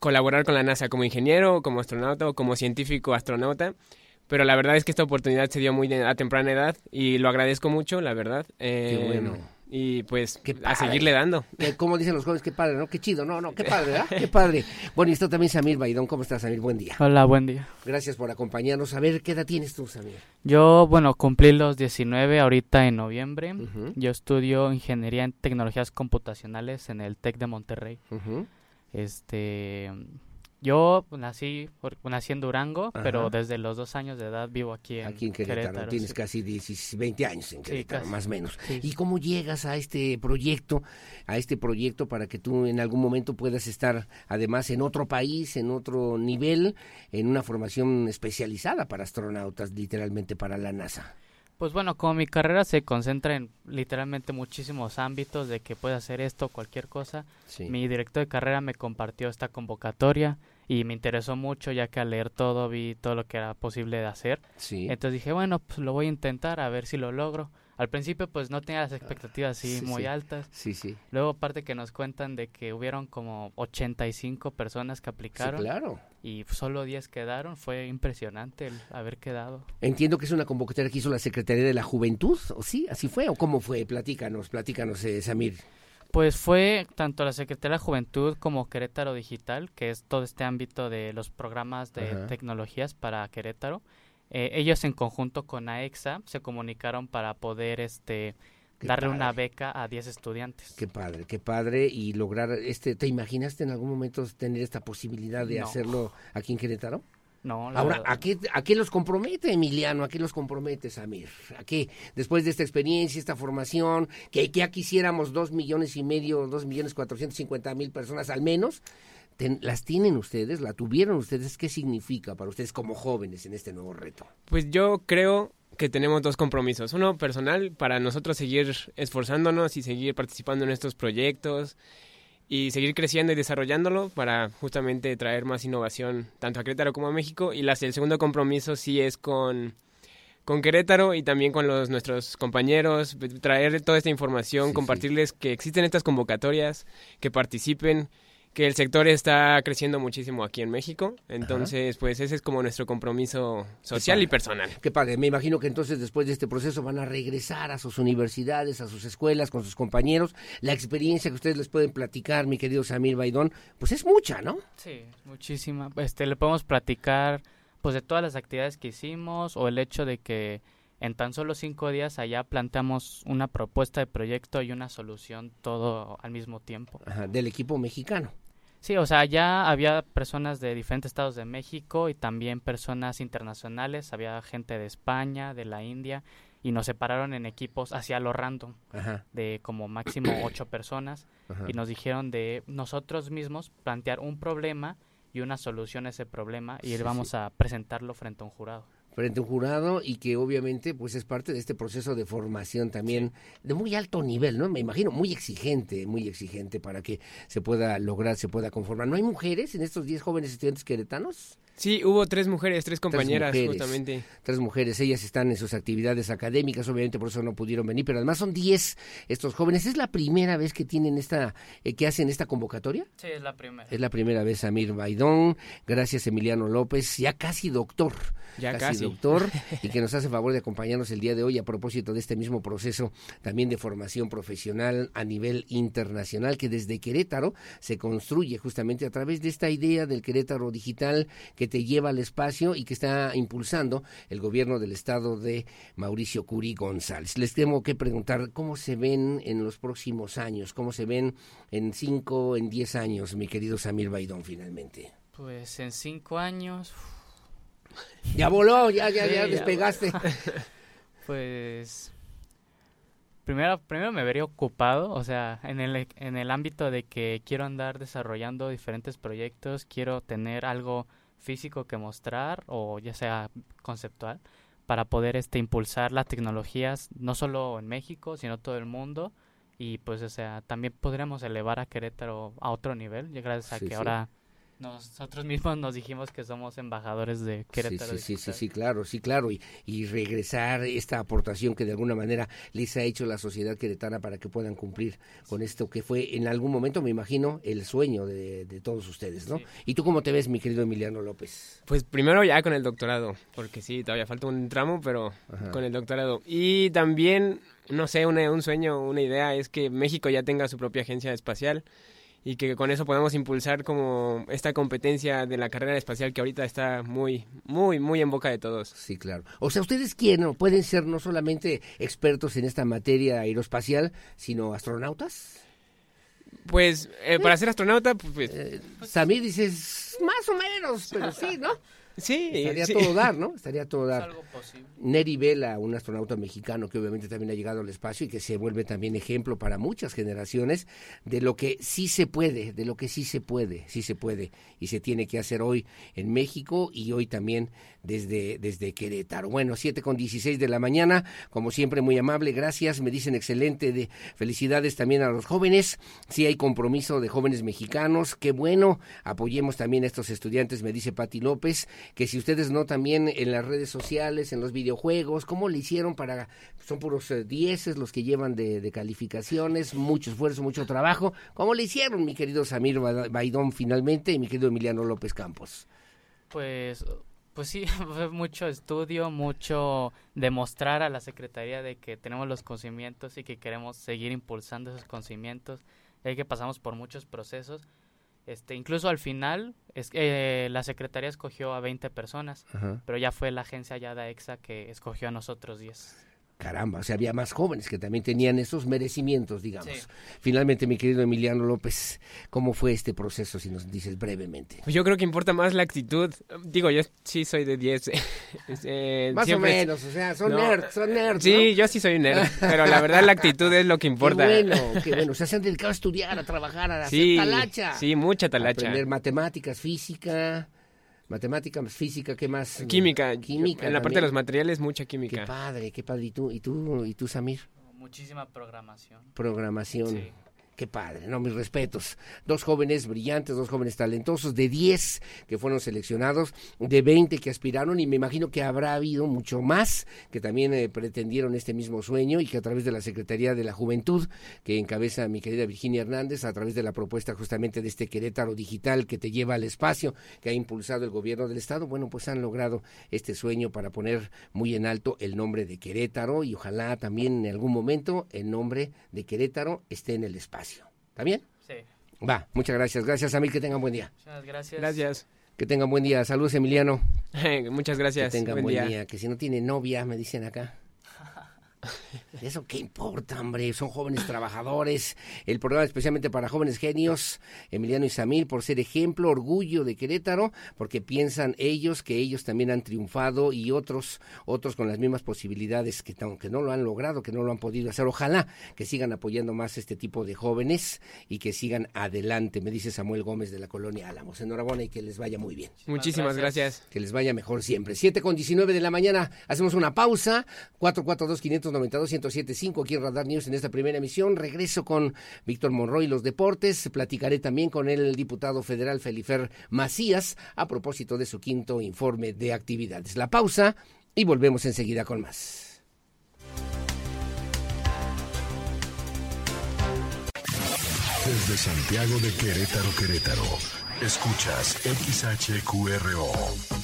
colaborar con la NASA como ingeniero, como astronauta o como científico astronauta pero la verdad es que esta oportunidad se dio muy a temprana edad y lo agradezco mucho, la verdad. Qué eh, bueno y pues a seguirle dando. como dicen los jóvenes, qué padre, ¿no? Qué chido, no, no, qué padre, ¿verdad? Qué padre. Bueno, y está también Samir Baidón, ¿cómo estás, Samir? Buen día. Hola, buen día. Gracias por acompañarnos. A ver, ¿qué edad tienes tú, Samir? Yo, bueno, cumplí los 19 ahorita en noviembre. Yo estudio Ingeniería en Tecnologías Computacionales en el TEC de Monterrey. Este Yo nací, nací en Durango, pero desde los dos años de edad vivo aquí en, aquí en Querétaro. Tienes casi 20 años en Querétaro, más o menos. ¿Y cómo llegas a este proyecto, a este proyecto para que tú en algún momento puedas estar además en otro país, en otro nivel, en una formación especializada para astronautas, literalmente para la NASA? Pues bueno, como mi carrera se concentra en literalmente muchísimos ámbitos de que puede hacer esto, cualquier cosa, mi director de carrera me compartió esta convocatoria y me interesó mucho ya que al leer todo vi todo lo que era posible de hacer. Entonces dije, bueno, pues lo voy a intentar a ver si lo logro. Al principio pues no tenía las expectativas así muy altas. Sí, sí. Luego aparte que nos cuentan de que hubieron como 85 personas que aplicaron. claro. Y solo 10 quedaron. Fue impresionante el haber quedado. Entiendo que es una convocatoria que hizo la Secretaría de la Juventud, ¿o sí? ¿Así fue? ¿O cómo fue? Platícanos, platícanos, eh, Samir. Pues fue tanto la Secretaría de la Juventud como Querétaro Digital, que es todo este ámbito de los programas de tecnologías para Querétaro. Eh, ellos en conjunto con AEXA se comunicaron para poder este darle una beca a 10 estudiantes. Qué padre, qué padre y lograr este ¿te imaginaste en algún momento tener esta posibilidad de hacerlo aquí en Querétaro? No, Ahora, ¿a qué, ¿a qué los compromete Emiliano? ¿A qué los compromete Samir? ¿A qué? Después de esta experiencia, esta formación, que, que ya quisiéramos dos millones y medio, dos millones cuatrocientos cincuenta mil personas al menos, ¿Las tienen ustedes? ¿La tuvieron ustedes? ¿Qué significa para ustedes como jóvenes en este nuevo reto? Pues yo creo que tenemos dos compromisos. Uno personal, para nosotros seguir esforzándonos y seguir participando en estos proyectos y seguir creciendo y desarrollándolo para justamente traer más innovación tanto a Querétaro como a México. Y el segundo compromiso sí es con, con Querétaro y también con los, nuestros compañeros, traer toda esta información, compartirles que existen estas convocatorias, que participen que el sector está creciendo muchísimo aquí en México, entonces pues ese es como nuestro compromiso social y personal. Qué padre, me imagino que entonces después de este proceso van a regresar a sus universidades, a sus escuelas, con sus compañeros. La experiencia que ustedes les pueden platicar, mi querido Samir Baidón, pues es mucha, ¿no? Sí, muchísima. Este, le podemos platicar pues de todas las actividades que hicimos o el hecho de que en tan solo cinco días allá planteamos una propuesta de proyecto y una solución todo al mismo tiempo. Ajá, del equipo mexicano. Sí, o sea, ya había personas de diferentes estados de México y también personas internacionales, había gente de España, de la India, y nos separaron en equipos hacia lo random, de como máximo ocho personas, y nos dijeron de nosotros mismos plantear un problema y una solución a ese problema, y vamos a presentarlo frente a un jurado frente a un jurado y que obviamente pues es parte de este proceso de formación también de muy alto nivel, ¿no? Me imagino muy exigente, muy exigente para que se pueda lograr, se pueda conformar. ¿No hay mujeres en estos 10 jóvenes estudiantes queretanos? Sí, hubo tres mujeres, tres compañeras justamente. Tres mujeres, ellas están en sus actividades académicas, obviamente por eso no pudieron venir, pero además son diez estos jóvenes. ¿Es la primera vez que tienen esta, eh, que hacen esta convocatoria? Sí, es la primera. Es la primera vez, Amir Baidón. Gracias, Emiliano López, ya casi doctor. Ya casi, doctor, y que nos hace favor de acompañarnos el día de hoy a propósito de este mismo proceso también de formación profesional a nivel internacional que desde Querétaro se construye justamente a través de esta idea del Querétaro digital que que te lleva al espacio y que está impulsando el gobierno del estado de Mauricio Curi González. Les tengo que preguntar cómo se ven en los próximos años, cómo se ven en cinco, en diez años, mi querido Samir Baidón, finalmente. Pues en cinco años. Ya voló, ya, ya, ya despegaste. pues primero, primero me vería ocupado, o sea, en el, en el ámbito de que quiero andar desarrollando diferentes proyectos, quiero tener algo físico que mostrar o ya sea conceptual para poder este impulsar las tecnologías no solo en México sino todo el mundo. Y pues o sea también podríamos elevar a Querétaro a otro nivel gracias a que ahora nosotros mismos nos dijimos que somos embajadores de Querétaro. Sí, sí, sí, sí, claro, sí, claro, y, y, regresar esta aportación que de alguna manera les ha hecho la sociedad queretana para que puedan cumplir con esto que fue en algún momento, me imagino, el sueño de, todos ustedes, ¿no? ¿Y tú cómo te ves, mi querido Emiliano López? Pues primero ya con el doctorado, porque sí, todavía falta un tramo, pero con el doctorado. Y también, no sé, un sueño, una idea es que México ya tenga su propia agencia espacial y que con eso podemos impulsar como esta competencia de la carrera espacial que ahorita está muy, muy, muy en boca de todos. Sí, claro. O sea, ustedes quieren, pueden ser no solamente expertos en esta materia aeroespacial, sino astronautas. Pues eh, para ser astronauta, pues... Eh, Samir dices Pues más o menos, pero sí, ¿no? Sí, estaría todo dar, ¿no? Estaría todo dar. Neri Vela, un astronauta mexicano que obviamente también ha llegado al espacio y que se vuelve también ejemplo para muchas generaciones de lo que sí se puede, de lo que sí se puede, sí se puede y se tiene que hacer hoy en México y hoy también desde, desde Querétaro. Bueno, 7 con 16 de la mañana, como siempre muy amable, gracias, me dicen excelente, de felicidades también a los jóvenes, sí hay compromiso de jóvenes mexicanos, qué bueno, apoyemos también a estos estudiantes, me dice Pati López, que si ustedes no también en las redes sociales, en los videojuegos, ¿cómo le hicieron para, son puros eh, dieces los que llevan de, de, calificaciones, mucho esfuerzo, mucho trabajo, ¿cómo le hicieron mi querido Samir Baidón finalmente y mi querido Emiliano López Campos? Pues pues sí, fue mucho estudio, mucho demostrar a la Secretaría de que tenemos los conocimientos y que queremos seguir impulsando esos conocimientos, ya que pasamos por muchos procesos. Este, incluso al final, es, eh, la Secretaría escogió a 20 personas, pero ya fue la agencia Yada Exa que escogió a nosotros 10 caramba, o sea, había más jóvenes que también tenían esos merecimientos, digamos. Finalmente, mi querido Emiliano López, ¿cómo fue este proceso, si nos dices brevemente? Pues yo creo que importa más la actitud. Digo, yo sí soy de 10. Eh, más o menos, o sea, son nerds, son nerds. Sí, yo sí soy nerd, pero la verdad la actitud es lo que importa. Qué bueno, qué bueno. O sea, se han dedicado a estudiar, a trabajar, a hacer talacha. Sí, mucha talacha. A aprender matemáticas, física. Matemática, física, ¿qué más? Química. Química. En la parte de los materiales, mucha química. Qué padre, qué padre. ¿Y tú, y tú, y tú Samir? Muchísima programación. Programación. Sí. Qué padre, no, mis respetos. Dos jóvenes brillantes, dos jóvenes talentosos, de 10 que fueron seleccionados, de 20 que aspiraron y me imagino que habrá habido mucho más que también eh, pretendieron este mismo sueño y que a través de la Secretaría de la Juventud, que encabeza mi querida Virginia Hernández, a través de la propuesta justamente de este Querétaro digital que te lleva al espacio, que ha impulsado el gobierno del Estado, bueno, pues han logrado este sueño para poner muy en alto el nombre de Querétaro y ojalá también en algún momento el nombre de Querétaro esté en el espacio. ¿Está bien? Sí. Va, muchas gracias. Gracias a mí, que tengan buen día. Muchas gracias. Gracias. Que tengan buen día. Saludos, Emiliano. muchas gracias. Que tengan buen, día. Que si no tiene novia, me dicen acá. ¿Eso qué importa, hombre? Son jóvenes trabajadores. El programa especialmente para jóvenes genios, Emiliano y Samir, por ser ejemplo, orgullo de Querétaro, porque piensan ellos que ellos también han triunfado y otros, otros con las mismas posibilidades que aunque no lo han logrado, que no lo han podido hacer. Ojalá que sigan apoyando más este tipo de jóvenes y que sigan adelante, me dice Samuel Gómez de la colonia Álamos. Enhorabuena y que les vaya muy bien. Muchísimas gracias. Que les vaya mejor siempre. 7 con 19 de la mañana, hacemos una pausa. 442 592 1075 aquí en Radar News en esta primera emisión. Regreso con Víctor Monroy y los deportes. Platicaré también con el diputado federal Felifer Macías a propósito de su quinto informe de actividades. La pausa y volvemos enseguida con más. Desde Santiago de Querétaro, Querétaro, escuchas XHQRO.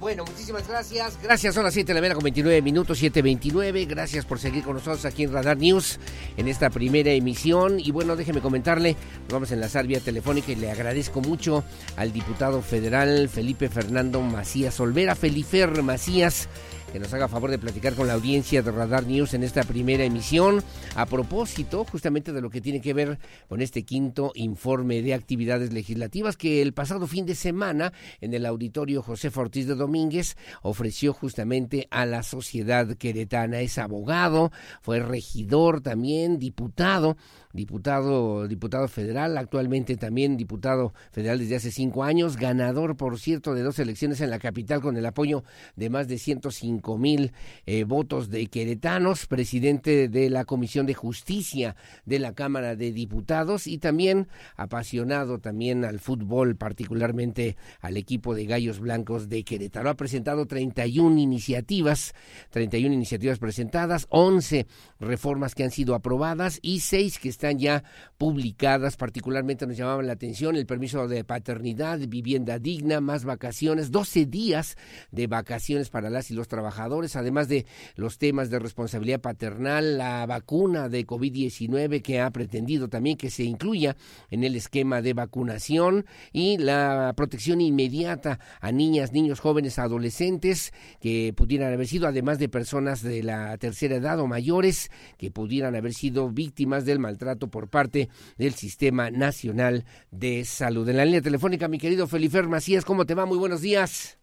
Bueno, muchísimas gracias. Gracias, son las 7 de la mañana con 29 minutos, 7.29. Gracias por seguir con nosotros aquí en Radar News en esta primera emisión. Y bueno, déjeme comentarle, nos vamos a enlazar vía telefónica y le agradezco mucho al diputado federal Felipe Fernando Macías Olvera, Felifer Macías que nos haga favor de platicar con la audiencia de Radar News en esta primera emisión a propósito justamente de lo que tiene que ver con este quinto informe de actividades legislativas que el pasado fin de semana en el auditorio José Ortiz de Domínguez ofreció justamente a la sociedad queretana. Es abogado, fue regidor también, diputado diputado, diputado federal, actualmente también diputado federal desde hace cinco años, ganador, por cierto, de dos elecciones en la capital con el apoyo de más de 150 cinco mil eh, votos de queretanos, presidente de la Comisión de Justicia de la Cámara de Diputados y también apasionado también al fútbol, particularmente al equipo de Gallos Blancos de Querétaro. Ha presentado 31 iniciativas, 31 iniciativas presentadas, 11 reformas que han sido aprobadas y 6 que están ya publicadas, particularmente nos llamaban la atención el permiso de paternidad, vivienda digna, más vacaciones, 12 días de vacaciones para las y los trabajadores, además de los temas de responsabilidad paternal, la vacuna de COVID-19 que ha pretendido también que se incluya en el esquema de vacunación y la protección inmediata a niñas, niños, jóvenes, adolescentes que pudieran haber sido, además de personas de la tercera edad o mayores que pudieran haber sido víctimas del maltrato por parte del Sistema Nacional de Salud. En la línea telefónica, mi querido Felifer Macías, ¿cómo te va? Muy buenos días.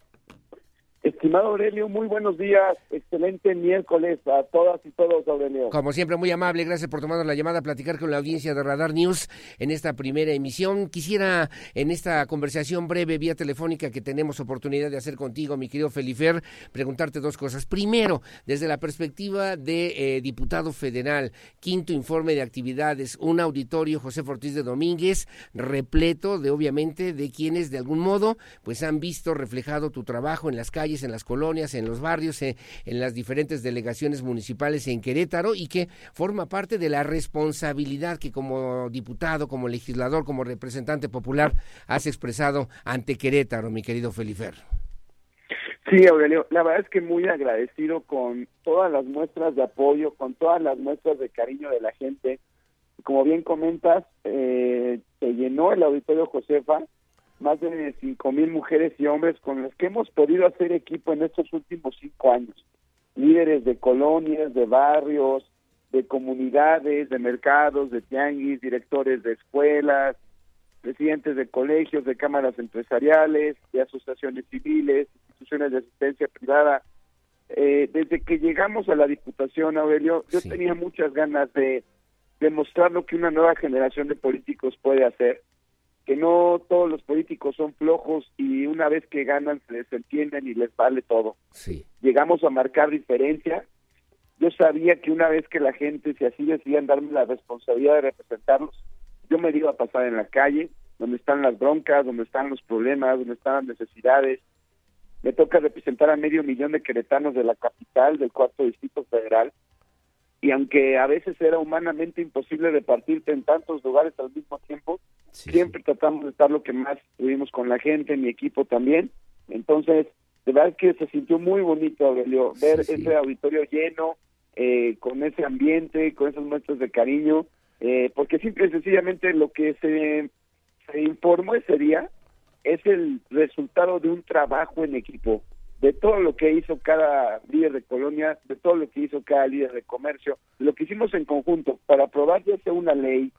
Estimado Aurelio, muy buenos días. Excelente miércoles a todas y todos, Aurelio. Como siempre, muy amable. Gracias por tomar la llamada a platicar con la audiencia de Radar News en esta primera emisión. Quisiera, en esta conversación breve vía telefónica que tenemos oportunidad de hacer contigo, mi querido Felifer, preguntarte dos cosas. Primero, desde la perspectiva de eh, diputado federal, quinto informe de actividades, un auditorio José Ortiz de Domínguez, repleto de, obviamente, de quienes de algún modo, pues han visto reflejado tu trabajo en las calles en las colonias, en los barrios, en, las diferentes delegaciones municipales en Querétaro y que forma parte de la responsabilidad que como diputado, como legislador, como representante popular has expresado ante Querétaro, mi querido Felifer. Sí, Aurelio, la verdad es que muy agradecido con todas las muestras de apoyo, con todas las muestras de cariño de la gente. Como bien comentas, eh, se llenó el auditorio Josefa más de cinco mil mujeres y hombres con los que hemos podido hacer equipo en estos últimos cinco años. Líderes de colonias, de barrios, de comunidades, de mercados, de tianguis, directores de escuelas, presidentes de colegios, de cámaras empresariales, de asociaciones civiles, instituciones de asistencia privada. Eh, desde que llegamos a la Diputación, Aurelio, yo tenía muchas ganas de demostrar lo que una nueva generación de políticos puede hacer que no todos los políticos son flojos y una vez que ganan se desentienden y les vale todo. Sí. Llegamos a marcar diferencia. Yo sabía que una vez que la gente, si así decidían darme la responsabilidad de representarlos, yo me iba a pasar en la calle, donde están las broncas, donde están los problemas, donde están las necesidades. Me toca representar a medio millón de queretanos de la capital, del cuarto distrito federal, y aunque a veces era humanamente imposible repartirte en tantos lugares al mismo tiempo, siempre tratamos de estar lo que más pudimos con la gente, mi equipo también. Entonces, de verdad que se sintió muy bonito, Aurelio, ver ese auditorio lleno, eh, con ese ambiente, con esas muestras de cariño, eh, porque simple y sencillamente lo que se, se informó ese día es el resultado de un trabajo en equipo de todo lo que hizo cada líder de colonia, de todo lo que hizo cada líder de comercio, lo que hicimos en conjunto para aprobar ya sea una ley,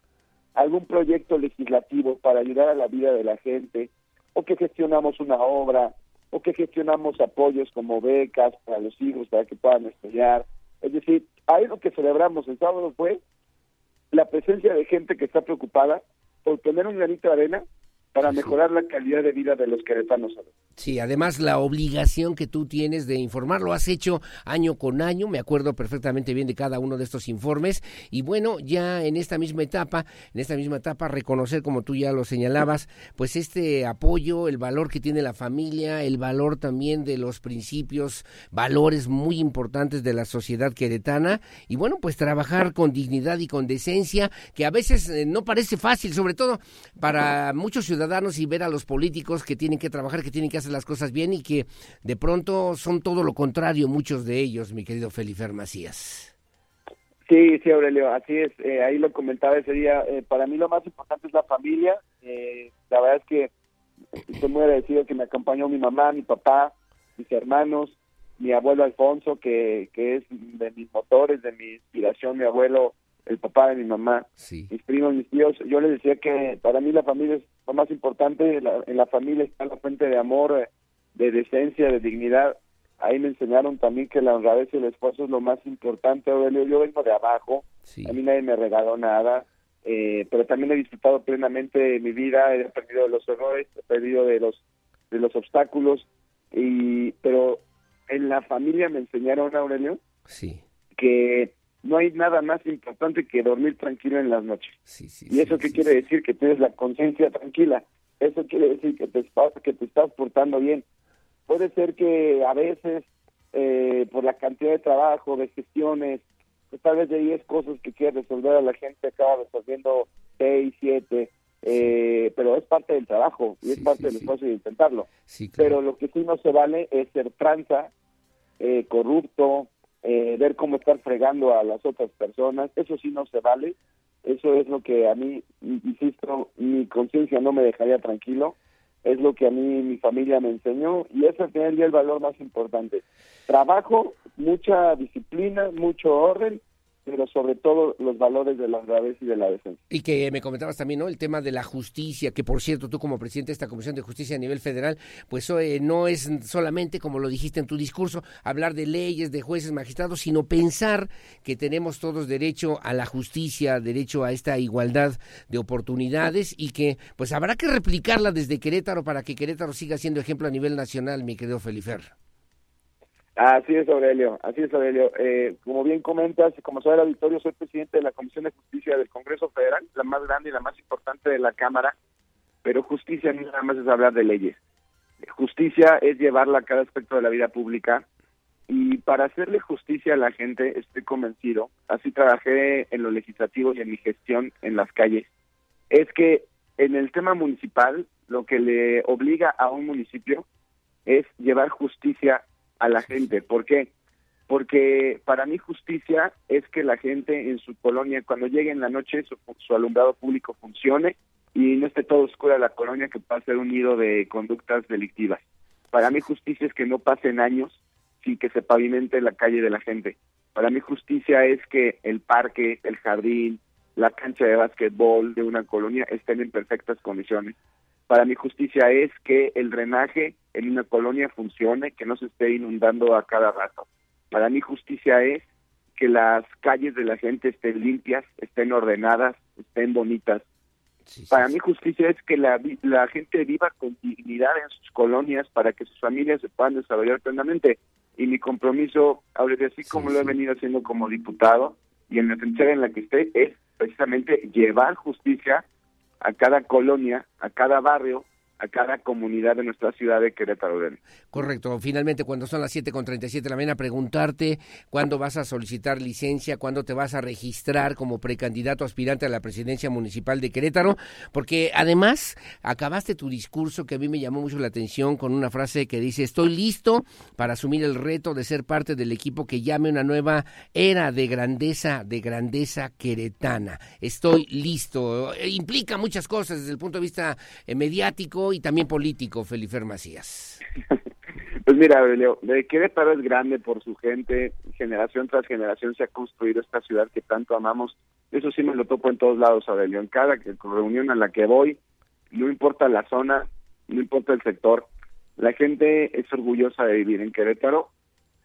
algún proyecto legislativo para ayudar a la vida de la gente, o que gestionamos una obra, o que gestionamos apoyos como becas para los hijos para que puedan estudiar. Es decir, ahí lo que celebramos el sábado fue la presencia de gente que está preocupada por tener un granito de arena para mejorar la calidad de vida de los queretanos. Sí, además la obligación que tú tienes de informar, lo has hecho año con año, me acuerdo perfectamente bien de cada uno de estos informes y bueno, ya en esta misma etapa, en esta misma etapa reconocer como tú ya lo señalabas, pues este apoyo, el valor que tiene la familia, el valor también de los principios, valores muy importantes de la sociedad queretana y bueno, pues trabajar con dignidad y con decencia, que a veces eh, no parece fácil, sobre todo para muchos ciudadanos ciudadanos y ver a los políticos que tienen que trabajar, que tienen que hacer las cosas bien y que de pronto son todo lo contrario muchos de ellos, mi querido Felifer Macías. Sí, sí, Aurelio, así es. Eh, ahí lo comentaba ese día. Eh, para mí lo más importante es la familia. Eh, la verdad es que estoy muy agradecido que me acompañó mi mamá, mi papá, mis hermanos, mi abuelo Alfonso, que, que es de mis motores, de mi inspiración, mi abuelo el papá de mi mamá, mis primos, mis tíos. Yo les decía que para mí la familia es lo más importante. en la familia está la fuente de amor, eh, de decencia, de dignidad. Ahí me enseñaron también que la honradez y el esfuerzo es lo más importante. Yo vengo de abajo, a mí nadie me regaló nada, eh, pero también he disfrutado plenamente mi vida, he aprendido de los errores, he aprendido de los de los obstáculos, y pero en la familia me enseñaron, Aurelio, sí. que no hay nada más importante que dormir tranquilo en las noches. ¿Y eso qué quiere decir? Que tienes la conciencia tranquila. Eso quiere decir que te, que te estás portando bien. Puede ser que a veces, eh, por la cantidad de trabajo, de gestiones, pues tal vez de 10 cosas que quieres resolver a la gente, acaba resolviendo 6, 7, eh, pero es parte del trabajo y es parte del esfuerzo de intentarlo. Pero lo que sí no se vale es ser tranza, eh, corrupto, eh, ver cómo estar fregando a las otras personas, eso sí no se vale, eso es lo que a mí, insisto, mi conciencia no me dejaría tranquilo, es lo que a mí mi familia me enseñó y ese es el valor más importante. Trabajo, mucha disciplina, mucho orden pero sobre todo los valores de la honradez y de la defensa. Y que me comentabas también, ¿no? El tema de la justicia, que por cierto, tú como presidente de esta Comisión de Justicia a nivel federal, pues no es solamente, como lo dijiste en tu discurso, hablar de leyes, de jueces, magistrados, sino pensar que tenemos todos derecho a la justicia, derecho a esta igualdad de oportunidades y que pues habrá que replicarla desde Querétaro para que Querétaro siga siendo ejemplo a nivel nacional, mi querido Felifer. Así es, Aurelio, así es, Aurelio. Eh, como bien comentas, como sabe el auditorio, soy presidente de la Comisión de Justicia del Congreso Federal, la más grande y la más importante de la Cámara, pero justicia no nada más es hablar de leyes. Justicia es llevarla a cada aspecto de la vida pública y para hacerle justicia a la gente, estoy convencido, así trabajé en lo legislativo y en mi gestión en las calles, es que en el tema municipal lo que le obliga a un municipio es llevar justicia a la gente. ¿Por qué? Porque para mí justicia es que la gente en su colonia, cuando llegue en la noche, su, alumbrado público funcione y no esté todo oscura la colonia que pueda ser un nido de conductas delictivas. Para mí justicia es que no pasen años sin que se pavimente la calle de la gente. Para mí justicia es que el parque, el jardín, la cancha de básquetbol de una colonia estén en perfectas condiciones. Para mi justicia es que el drenaje en una colonia funcione, que no se esté inundando a cada rato. Para mi justicia es que las calles de la gente estén limpias, estén ordenadas, estén bonitas. para mi justicia es que la, la gente viva con dignidad en sus colonias para que sus familias se puedan desarrollar plenamente. Y mi compromiso, ahora así como lo he venido haciendo como diputado y en la trinchera en la que esté, es precisamente llevar justicia a cada colonia, a cada barrio, a cada comunidad de nuestra ciudad de Querétaro. Correcto. Finalmente, cuando son las 7.37 de la mañana, preguntarte cuándo vas a solicitar licencia, cuándo te vas a registrar como precandidato aspirante a la presidencia municipal de Querétaro, porque además acabaste tu discurso que a mí me llamó mucho la atención con una frase que dice, estoy listo para asumir el reto de ser parte del equipo que llame una nueva era de grandeza, de grandeza queretana. Estoy listo. Implica muchas cosas desde el punto de vista eh, y también político, Felifer Macías? Pues mira, Aurelio, Querétaro es grande por su gente, generación tras generación se ha construido esta ciudad que tanto amamos. Eso sí me lo topo en todos lados, Aurelio. En cada reunión a la que voy, no importa la zona, no importa el sector, la gente es orgullosa de vivir en Querétaro,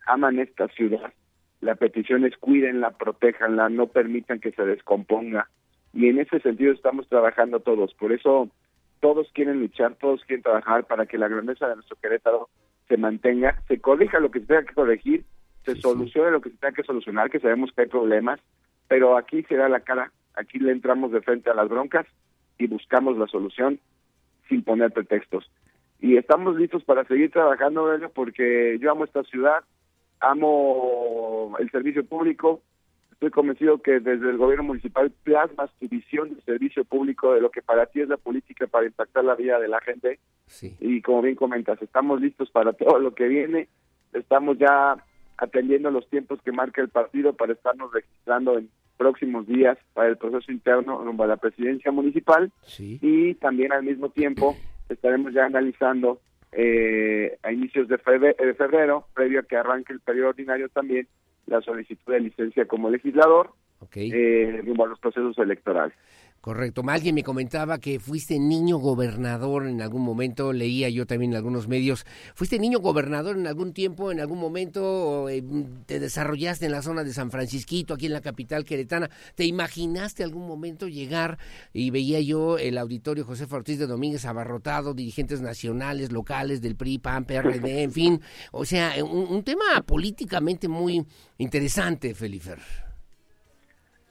aman esta ciudad. La petición es cuídenla, protéjanla, no permitan que se descomponga. Y en ese sentido estamos trabajando todos. Por eso todos quieren luchar, todos quieren trabajar para que la grandeza de nuestro Querétaro se mantenga, se corrija lo que se tenga que corregir, se solucione lo que se tenga que solucionar, que sabemos que hay problemas, pero aquí se da la cara, aquí le entramos de frente a las broncas y buscamos la solución sin poner pretextos. Y estamos listos para seguir trabajando, porque yo amo esta ciudad, amo el servicio público, Estoy convencido que desde el gobierno municipal plasmas tu visión de servicio público de lo que para ti es la política para impactar la vida de la gente. Y como bien comentas, estamos listos para todo lo que viene. Estamos ya atendiendo los tiempos que marca el partido para estarnos registrando en próximos días para el proceso interno rumbo a la presidencia municipal. Y también al mismo tiempo estaremos ya analizando eh, a inicios de de febrero, previo a que arranque el periodo ordinario también, la solicitud de licencia como legislador okay. eh, a los procesos electorales. Correcto. Alguien me comentaba que fuiste niño gobernador en algún momento, leía yo también en algunos medios. ¿Fuiste niño gobernador en algún tiempo, en algún momento? Eh, ¿Te desarrollaste en la zona de San Francisquito, aquí en la capital queretana? ¿Te imaginaste algún momento llegar y veía yo el auditorio José Ortiz de Domínguez abarrotado, dirigentes nacionales, locales del PRI, PAN, PRD, en fin? O sea, un, un tema políticamente muy interesante, Felifer.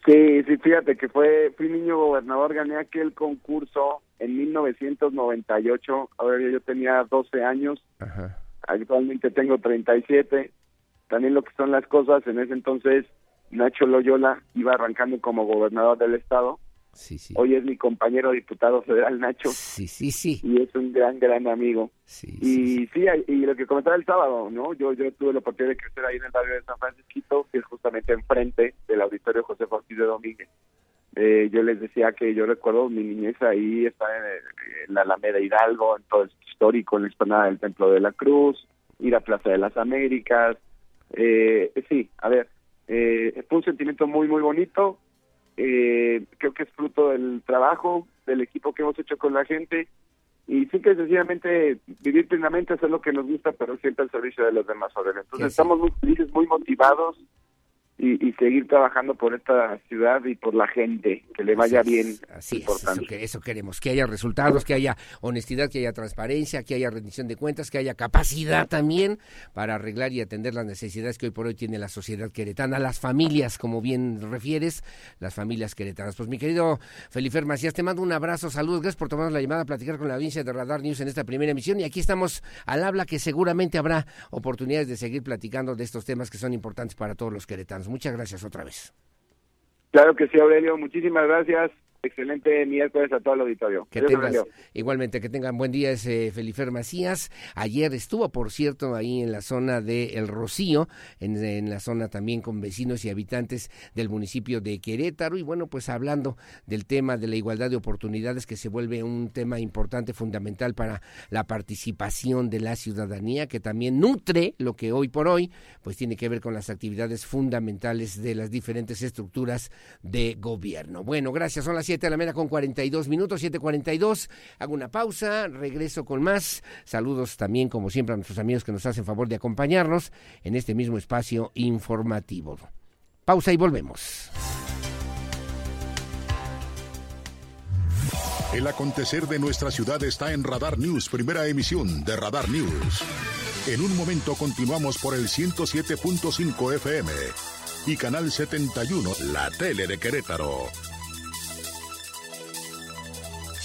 Sí, sí, fíjate que fue, fui niño gobernador, gané aquel concurso en 1998, ahora yo tenía 12 años, actualmente tengo 37, también lo que son las cosas, en ese entonces Nacho Loyola iba arrancando como gobernador del estado, Sí, sí. Hoy es mi compañero diputado federal Nacho. Sí, sí, sí. Y es un gran, gran amigo. Sí, y sí, y lo que comentaba el sábado, ¿no? Yo yo tuve la oportunidad de crecer ahí en el barrio de San Francisquito, que es justamente enfrente del auditorio José Ortiz de Domínguez. Eh, yo les decía que yo recuerdo mi niñez ahí, está en, la Alameda Hidalgo, en todo el histórico, en la explanada del Templo de la Cruz, ir a Plaza de las Américas. Eh, sí, a ver, eh, fue un sentimiento muy, muy bonito eh, creo que es fruto del trabajo, del equipo que hemos hecho con la gente y sí que sencillamente vivir plenamente, hacer lo que nos gusta, pero siempre al servicio de los demás. Entonces estamos muy felices, muy motivados y, seguir trabajando por esta ciudad y por la gente, que le vaya bien. Así es, eso, que, eso queremos, que haya resultados, que haya honestidad, que haya transparencia, que haya rendición de cuentas, que haya capacidad también para arreglar y atender las necesidades que hoy por hoy tiene la sociedad queretana, las familias, como bien refieres, las familias queretanas. Pues mi querido Felipe Macías, te mando un abrazo, saludos, gracias por tomarnos la llamada a platicar con la audiencia de Radar News en esta primera emisión y aquí estamos al habla que seguramente habrá oportunidades de seguir platicando de estos temas que son importantes para todos los queretanos. Muchas gracias otra vez. Claro que sí, Aurelio. Muchísimas gracias. Excelente miércoles a todo el auditorio. Que tengas, igualmente, que tengan buen día ese Felifer Macías. Ayer estuvo, por cierto, ahí en la zona de El Rocío, en, la zona también con vecinos y habitantes del municipio de Querétaro. Y bueno, pues hablando del tema de la igualdad de oportunidades, que se vuelve un tema importante, fundamental para la participación de la ciudadanía, que también nutre lo que hoy por hoy, pues tiene que ver con las actividades fundamentales de las diferentes estructuras de gobierno. Bueno, gracias. Son las 7 de la mañana con 42 minutos, 7.42. Hago una pausa, regreso con más. Saludos también, como siempre, a nuestros amigos que nos hacen favor de acompañarnos en este mismo espacio informativo. Pausa y volvemos. El acontecer de nuestra ciudad está en Radar News, primera emisión de Radar News. En un momento continuamos por el 107.5 FM y Canal 71, la tele de Querétaro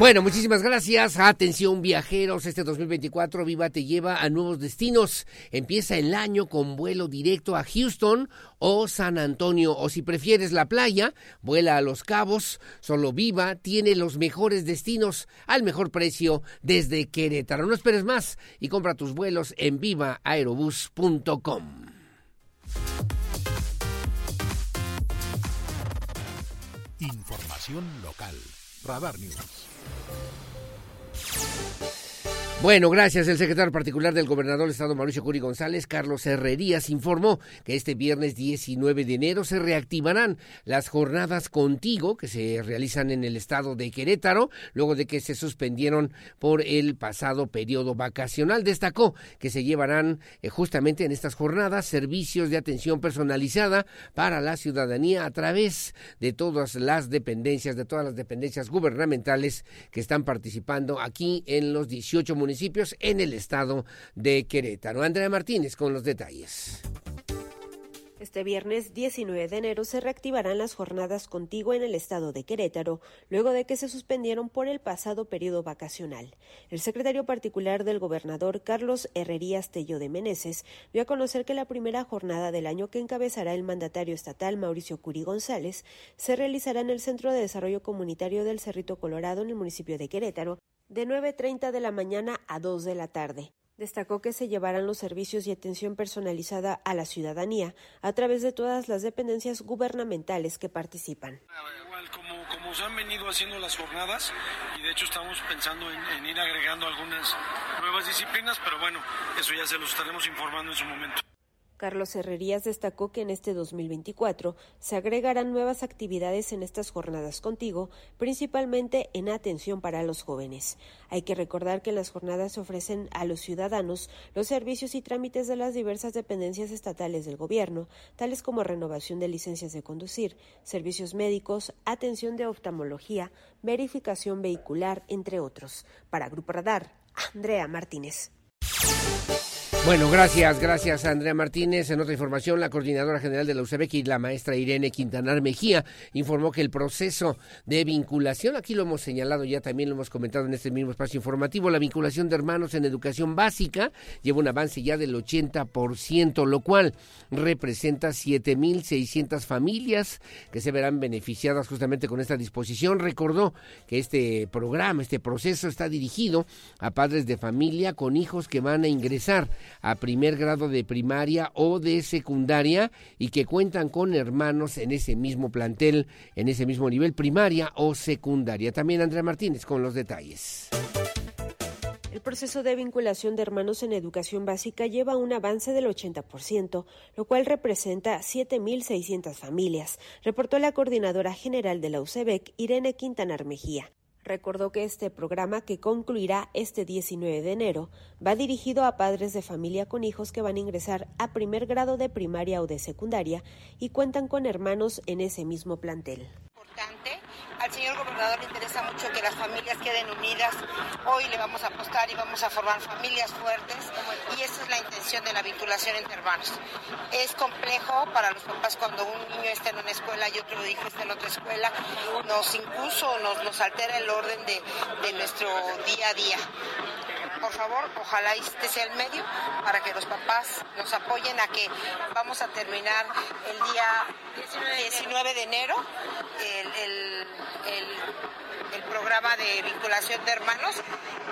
Bueno, muchísimas gracias. Atención viajeros, este 2024 Viva te lleva a nuevos destinos. Empieza el año con vuelo directo a Houston o San Antonio o si prefieres la playa, vuela a Los Cabos. Solo Viva tiene los mejores destinos al mejor precio desde Querétaro. No esperes más y compra tus vuelos en vivaaerobus.com. Información local. Radar News. you Bueno, gracias. El secretario particular del gobernador del estado Mauricio Curi González, Carlos Herrerías, informó que este viernes 19 de enero se reactivarán las jornadas contigo que se realizan en el estado de Querétaro, luego de que se suspendieron por el pasado periodo vacacional. Destacó que se llevarán eh, justamente en estas jornadas servicios de atención personalizada para la ciudadanía a través de todas las dependencias, de todas las dependencias gubernamentales que están participando aquí en los 18 municipios municipios en el estado de Querétaro. Andrea Martínez con los detalles. Este viernes 19 de enero se reactivarán las jornadas contigo en el estado de Querétaro, luego de que se suspendieron por el pasado periodo vacacional. El secretario particular del gobernador Carlos Herrerías Tello de Meneses dio a conocer que la primera jornada del año que encabezará el mandatario estatal Mauricio Curi González se realizará en el Centro de Desarrollo Comunitario del Cerrito Colorado en el municipio de Querétaro, de 9.30 de la mañana a 2 de la tarde. Destacó que se llevarán los servicios y atención personalizada a la ciudadanía a través de todas las dependencias gubernamentales que participan. Como, como se han venido haciendo las jornadas y de hecho estamos pensando en ir agregando algunas nuevas disciplinas, pero bueno, eso ya se lo estaremos informando en su momento. Carlos Herrerías destacó que en este 2024 se agregarán nuevas actividades en estas jornadas contigo, principalmente en atención para los jóvenes. Hay que recordar que en las jornadas se ofrecen a los ciudadanos los servicios y trámites de las diversas dependencias estatales del gobierno, tales como renovación de licencias de conducir, servicios médicos, atención de oftalmología, verificación vehicular, entre otros. Para Grupo Radar, Andrea Martínez. Bueno, gracias, gracias Andrea Martínez. En otra información, la coordinadora general de la UCEBEC y la maestra Irene Quintanar Mejía informó que el proceso de vinculación, aquí lo hemos señalado ya, también lo hemos comentado en este mismo espacio informativo, la vinculación de hermanos en educación básica lleva un avance ya del 80%, lo cual representa 7.600 familias que se verán beneficiadas justamente con esta disposición. Recordó que este programa, este proceso está dirigido a padres de familia con hijos que van a ingresar a primer grado de primaria o de secundaria y que cuentan con hermanos en ese mismo plantel, en ese mismo nivel primaria o secundaria. También Andrea Martínez con los detalles. El proceso de vinculación de hermanos en educación básica lleva un avance del 80%, lo cual representa 7.600 familias, reportó la coordinadora general de la UCEBEC, Irene Quintanar Mejía. Recordó que este programa, que concluirá este 19 de enero, va dirigido a padres de familia con hijos que van a ingresar a primer grado de primaria o de secundaria y cuentan con hermanos en ese mismo plantel. Gobernador le interesa mucho que las familias queden unidas. Hoy le vamos a apostar y vamos a formar familias fuertes y esa es la intención de la vinculación entre hermanos. Es complejo para los papás cuando un niño está en una escuela y otro hijo está en otra escuela. Nos incluso nos, nos altera el orden de, de nuestro día a día por favor, ojalá este sea el medio para que los papás nos apoyen a que vamos a terminar el día 19 de enero el, el, programa de vinculación de hermanos,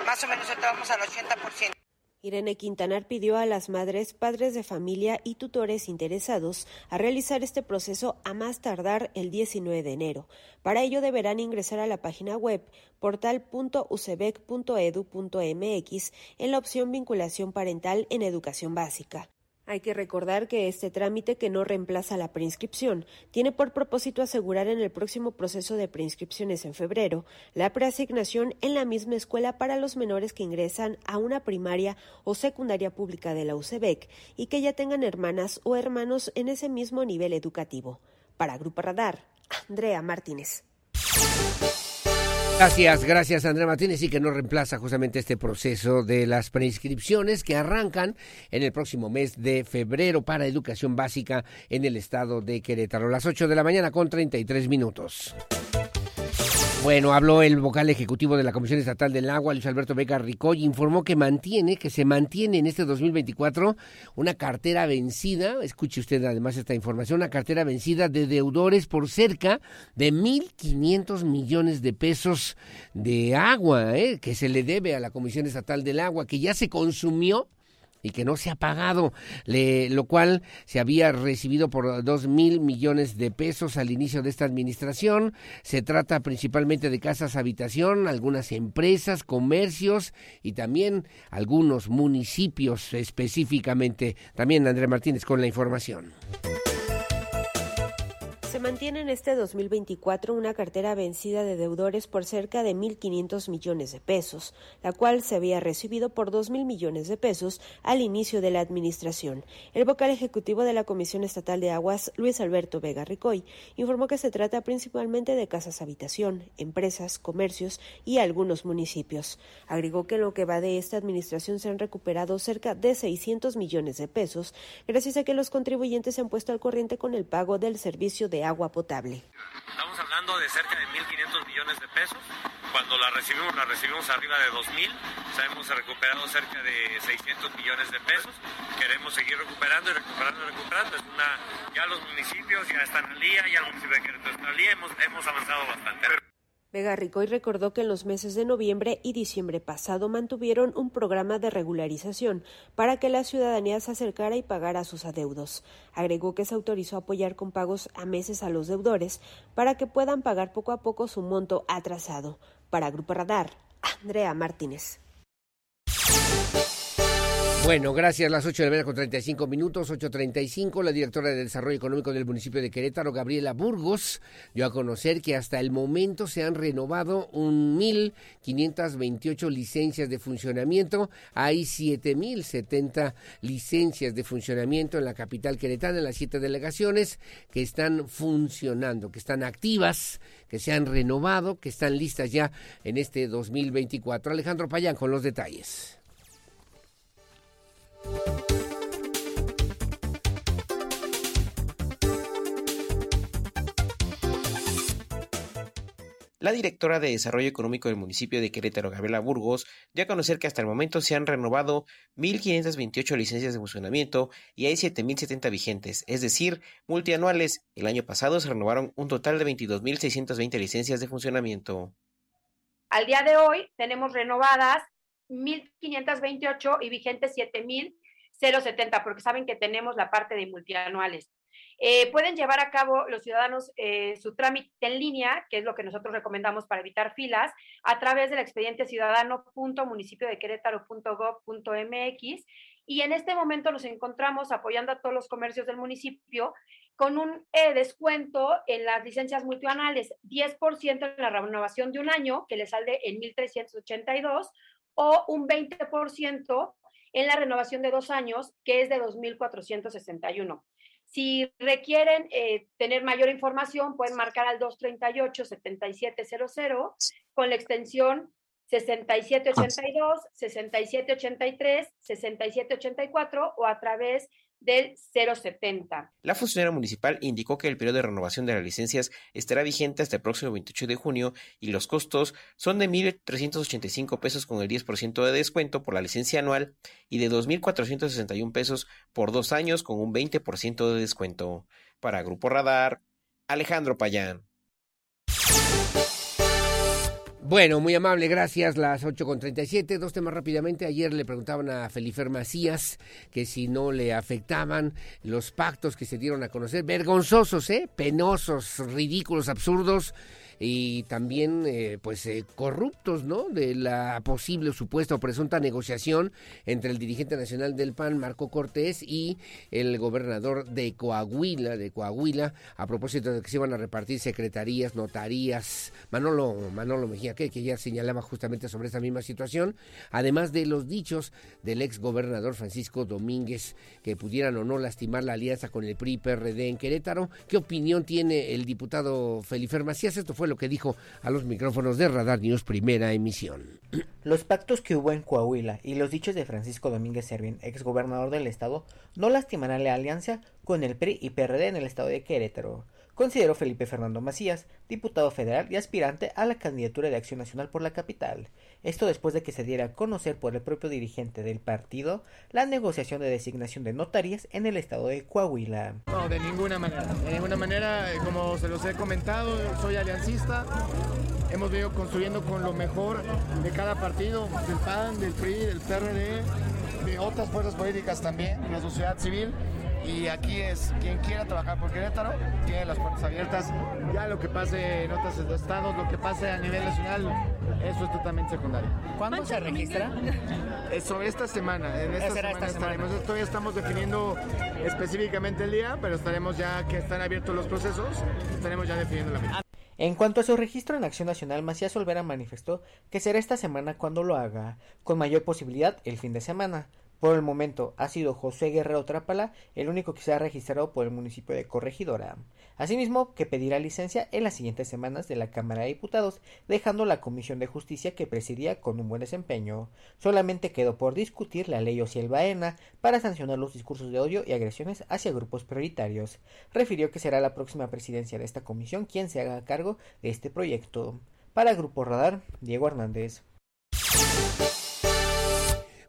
más o menos estamos al 80%. Irene Quintanar pidió a las madres, padres de familia y tutores interesados a realizar este proceso a más tardar el 19 de enero. Para ello deberán ingresar a la página web portal.ucbec.edu.mx en la opción vinculación parental en educación básica. Hay que recordar que este trámite, que no reemplaza la preinscripción, tiene por propósito asegurar en el próximo proceso de preinscripciones en febrero la preasignación en la misma escuela para los menores que ingresan a una primaria o secundaria pública de la UCEBEC y que ya tengan hermanas o hermanos en ese mismo nivel educativo. Para Grupo Radar, Andrea Martínez. Gracias, gracias Andrea Martínez y que no reemplaza justamente este proceso de las preinscripciones que arrancan en el próximo mes de febrero para educación básica en el estado de Querétaro. Las 8 de la mañana con 33 minutos. Bueno, habló el vocal ejecutivo de la Comisión Estatal del Agua, Luis Alberto Vega Ricoy, informó que mantiene, que se mantiene en este 2024 una cartera vencida, escuche usted además esta información, una cartera vencida de deudores por cerca de 1.500 millones de pesos de agua, ¿eh? que se le debe a la Comisión Estatal del Agua, que ya se consumió y que no se ha pagado, lo cual se había recibido por dos mil millones de pesos al inicio de esta administración. Se trata principalmente de casas habitación, algunas empresas, comercios y también algunos municipios específicamente. También André Martínez con la información. Se mantiene en este 2024 una cartera vencida de deudores por cerca de 1.500 millones de pesos, la cual se había recibido por 2.000 millones de pesos al inicio de la administración. El vocal ejecutivo de la Comisión Estatal de Aguas, Luis Alberto Vega Ricoy, informó que se trata principalmente de casas habitación, empresas, comercios y algunos municipios. Agregó que en lo que va de esta administración se han recuperado cerca de 600 millones de pesos, gracias a que los contribuyentes se han puesto al corriente con el pago del servicio de agua potable. Estamos hablando de cerca de 1.500 millones de pesos. Cuando la recibimos, la recibimos arriba de 2.000. Hemos recuperado cerca de 600 millones de pesos. Queremos seguir recuperando y recuperando y recuperando. Es una, ya los municipios ya están al día, ya el municipio de Querétaro está al día. Hemos, hemos avanzado bastante. Vega Ricoy recordó que en los meses de noviembre y diciembre pasado mantuvieron un programa de regularización para que la ciudadanía se acercara y pagara sus adeudos. Agregó que se autorizó apoyar con pagos a meses a los deudores para que puedan pagar poco a poco su monto atrasado. Para Grupo Radar, Andrea Martínez. Bueno, gracias. Las 8 de la mañana con 35 minutos, 8.35. La directora de Desarrollo Económico del municipio de Querétaro, Gabriela Burgos, dio a conocer que hasta el momento se han renovado 1.528 licencias de funcionamiento. Hay 7.070 licencias de funcionamiento en la capital queretana, en las siete delegaciones, que están funcionando, que están activas, que se han renovado, que están listas ya en este 2024. Alejandro Payán con los detalles. La directora de Desarrollo Económico del municipio de Querétaro, Gabriela Burgos, dio a conocer que hasta el momento se han renovado 1.528 licencias de funcionamiento y hay 7.070 vigentes, es decir, multianuales. El año pasado se renovaron un total de 22.620 licencias de funcionamiento. Al día de hoy tenemos renovadas 1.528 y vigentes 7.070, porque saben que tenemos la parte de multianuales. Eh, pueden llevar a cabo los ciudadanos eh, su trámite en línea, que es lo que nosotros recomendamos para evitar filas, a través del expediente ciudadano.municipio de Querétaro.gov.mx. Y en este momento nos encontramos apoyando a todos los comercios del municipio con un eh, descuento en las licencias multianuales, 10% en la renovación de un año, que le sale en 1.382, o un 20% en la renovación de dos años, que es de 2.461. Si requieren eh, tener mayor información, pueden marcar al 238-7700 con la extensión 6782, 6783, 6784 o a través del 070. La funcionaria municipal indicó que el periodo de renovación de las licencias estará vigente hasta el próximo 28 de junio y los costos son de 1.385 pesos con el 10% de descuento por la licencia anual y de 2.461 pesos por dos años con un 20% de descuento. Para Grupo Radar, Alejandro Payán. Bueno, muy amable, gracias. Las 8.37, dos temas rápidamente. Ayer le preguntaban a Felifer Macías que si no le afectaban los pactos que se dieron a conocer, vergonzosos, ¿eh? penosos, ridículos, absurdos y también eh, pues eh, corruptos, ¿no? De la posible supuesta o presunta negociación entre el dirigente nacional del PAN, Marco Cortés, y el gobernador de Coahuila, de Coahuila, a propósito de que se iban a repartir secretarías, notarías, Manolo, Manolo Mejía, que, que ya señalaba justamente sobre esta misma situación, además de los dichos del ex gobernador Francisco Domínguez, que pudieran o no lastimar la alianza con el PRI-PRD en Querétaro. ¿Qué opinión tiene el diputado Felifer Macías? Esto fue lo que dijo a los micrófonos de Radar News primera emisión. Los pactos que hubo en Coahuila y los dichos de Francisco Domínguez Servin, ex gobernador del estado, no lastimarán la alianza con el PRI y PRD en el estado de Querétaro consideró Felipe Fernando Macías, diputado federal y aspirante a la candidatura de Acción Nacional por la capital. Esto después de que se diera a conocer por el propio dirigente del partido la negociación de designación de notarías en el estado de Coahuila. No, de ninguna manera. De ninguna manera, eh, como se los he comentado, soy aliancista. Hemos venido construyendo con lo mejor de cada partido, del PAN, del PRI, del PRD, de otras fuerzas políticas también, de la sociedad civil y aquí es quien quiera trabajar por Querétaro, tiene las puertas abiertas. Ya lo que pase en otros estados, lo que pase a nivel nacional, eso es totalmente secundario. ¿Cuándo se registra? Sobre esta semana, en esta semana estaremos. Todavía estamos definiendo específicamente el día, pero estaremos ya que están abiertos los procesos, estaremos ya definiendo la fecha. En cuanto a su registro en Acción Nacional, Macías Olvera manifestó que será esta semana cuando lo haga, con mayor posibilidad el fin de semana. Por el momento ha sido José Guerrero Trápala el único que se ha registrado por el municipio de Corregidora. Asimismo, que pedirá licencia en las siguientes semanas de la Cámara de Diputados, dejando la Comisión de Justicia que presidía con un buen desempeño. Solamente quedó por discutir la ley Ociel Baena para sancionar los discursos de odio y agresiones hacia grupos prioritarios. Refirió que será la próxima presidencia de esta comisión quien se haga cargo de este proyecto. Para Grupo Radar, Diego Hernández.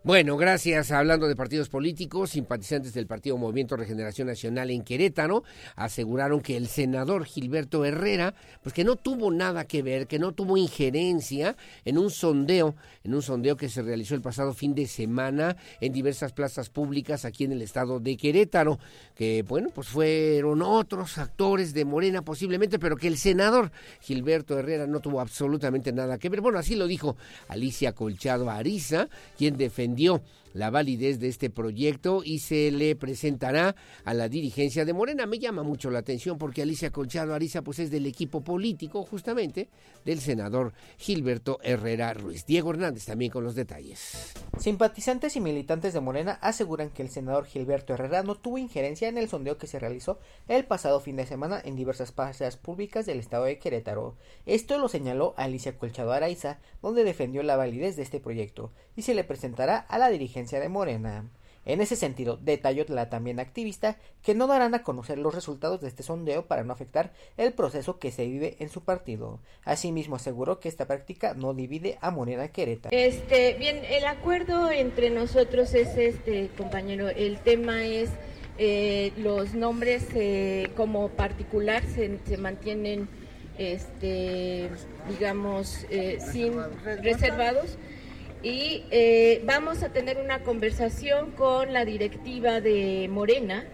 Bueno, gracias. Hablando de partidos políticos, simpatizantes del Partido Movimiento Regeneración Nacional en Querétaro aseguraron que el senador Gilberto Herrera, pues que no tuvo nada que ver, que no tuvo injerencia en un sondeo, en un sondeo que se realizó el pasado fin de semana en diversas plazas públicas aquí en el estado de Querétaro, que bueno, pues fueron otros actores de Morena posiblemente, pero que el senador Gilberto Herrera no tuvo absolutamente nada que ver. Bueno, así lo dijo Alicia Colchado Ariza, quien defendió dio la validez de este proyecto y se le presentará a la dirigencia de Morena. Me llama mucho la atención porque Alicia Colchado Ariza pues es del equipo político justamente del senador Gilberto Herrera Ruiz. Diego Hernández también con los detalles. Simpatizantes y militantes de Morena aseguran que el senador Gilberto Herrera no tuvo injerencia en el sondeo que se realizó el pasado fin de semana en diversas plazas públicas del estado de Querétaro. Esto lo señaló Alicia Colchado Ariza, donde defendió la validez de este proyecto y se le presentará a la dirigencia de Morena. En ese sentido, detalló la también activista que no darán a conocer los resultados de este sondeo para no afectar el proceso que se vive en su partido. Asimismo, aseguró que esta práctica no divide a Morena Querétaro. Este, bien, el acuerdo entre nosotros es este, compañero. El tema es eh, los nombres eh, como particular se, se mantienen, este, digamos, eh, sin reservados y eh, vamos a tener una conversación con la directiva de Morena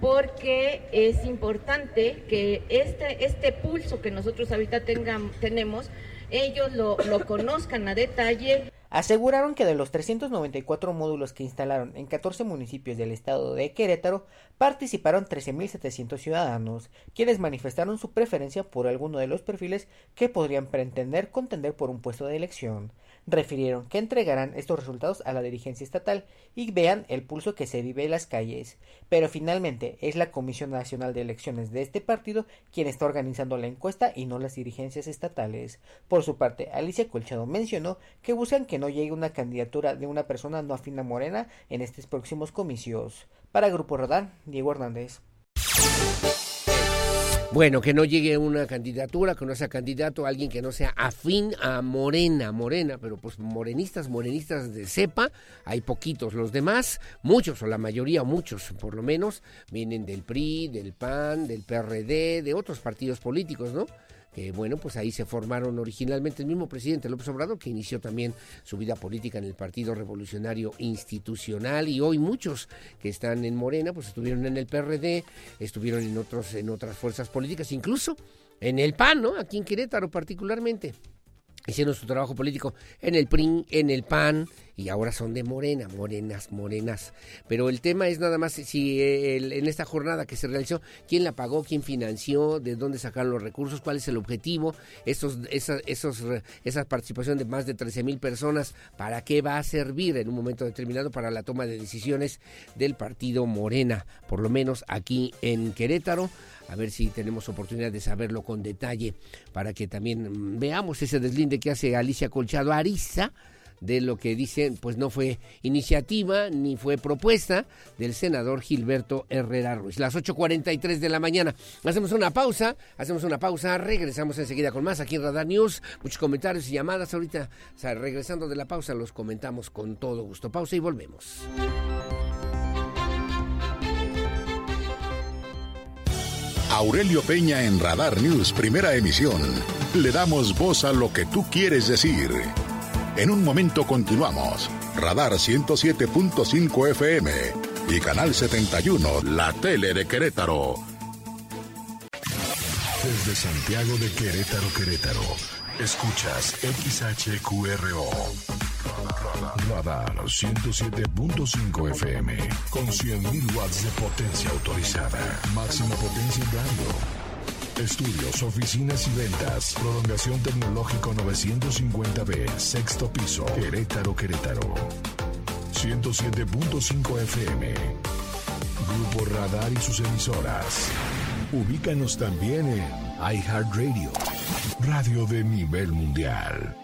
porque es importante que este, este pulso que nosotros ahorita tenemos, ellos lo, lo conozcan a detalle. Aseguraron que de los 394 módulos que instalaron en 14 municipios del estado de Querétaro, participaron 13.700 ciudadanos, quienes manifestaron su preferencia por alguno de los perfiles que podrían pretender contender por un puesto de elección refirieron que entregarán estos resultados a la dirigencia estatal y vean el pulso que se vive en las calles. Pero finalmente es la Comisión Nacional de Elecciones de este partido quien está organizando la encuesta y no las dirigencias estatales. Por su parte, Alicia Colchado mencionó que buscan que no llegue una candidatura de una persona no afina Morena en estos próximos comicios. Para Grupo Radar, Diego Hernández. Bueno, que no llegue una candidatura, que no sea candidato alguien que no sea afín a Morena, Morena, pero pues morenistas, morenistas de cepa, hay poquitos. Los demás, muchos, o la mayoría, muchos por lo menos, vienen del PRI, del PAN, del PRD, de otros partidos políticos, ¿no? Que bueno, pues ahí se formaron originalmente el mismo presidente López Obrador, que inició también su vida política en el Partido Revolucionario Institucional, y hoy muchos que están en Morena, pues estuvieron en el PRD, estuvieron en otros, en otras fuerzas políticas, incluso en el PAN, ¿no? Aquí en Querétaro particularmente hicieron su trabajo político en el PRI, en el PAN y ahora son de Morena, morenas, morenas. Pero el tema es nada más si en esta jornada que se realizó, quién la pagó, quién financió, de dónde sacaron los recursos, cuál es el objetivo, esos, esa, esos, esa participación de más de 13 mil personas, para qué va a servir en un momento determinado para la toma de decisiones del partido Morena, por lo menos aquí en Querétaro. A ver si tenemos oportunidad de saberlo con detalle para que también veamos ese deslinde que hace Alicia Colchado Ariza de lo que dicen, pues no fue iniciativa ni fue propuesta del senador Gilberto Herrera Ruiz. Las 8.43 de la mañana. Hacemos una pausa, hacemos una pausa, regresamos enseguida con más aquí en Radar News. Muchos comentarios y llamadas ahorita. Regresando de la pausa los comentamos con todo gusto. Pausa y volvemos. Aurelio Peña en Radar News, primera emisión. Le damos voz a lo que tú quieres decir. En un momento continuamos. Radar 107.5 FM y Canal 71, la tele de Querétaro. Desde Santiago de Querétaro, Querétaro, escuchas XHQRO. Radar 107.5 FM con 100.000 watts de potencia autorizada. Máxima potencia en radio. Estudios, oficinas y ventas. Prolongación tecnológico 950B, sexto piso. Querétaro, Querétaro. 107.5 FM. Grupo Radar y sus emisoras. Ubícanos también en iHeartRadio. Radio de nivel mundial.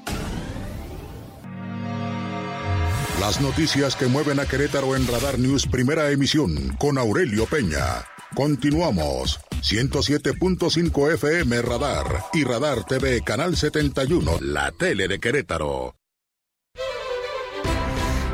Las noticias que mueven a Querétaro en Radar News Primera Emisión con Aurelio Peña. Continuamos. 107.5 FM Radar y Radar TV Canal 71, la tele de Querétaro.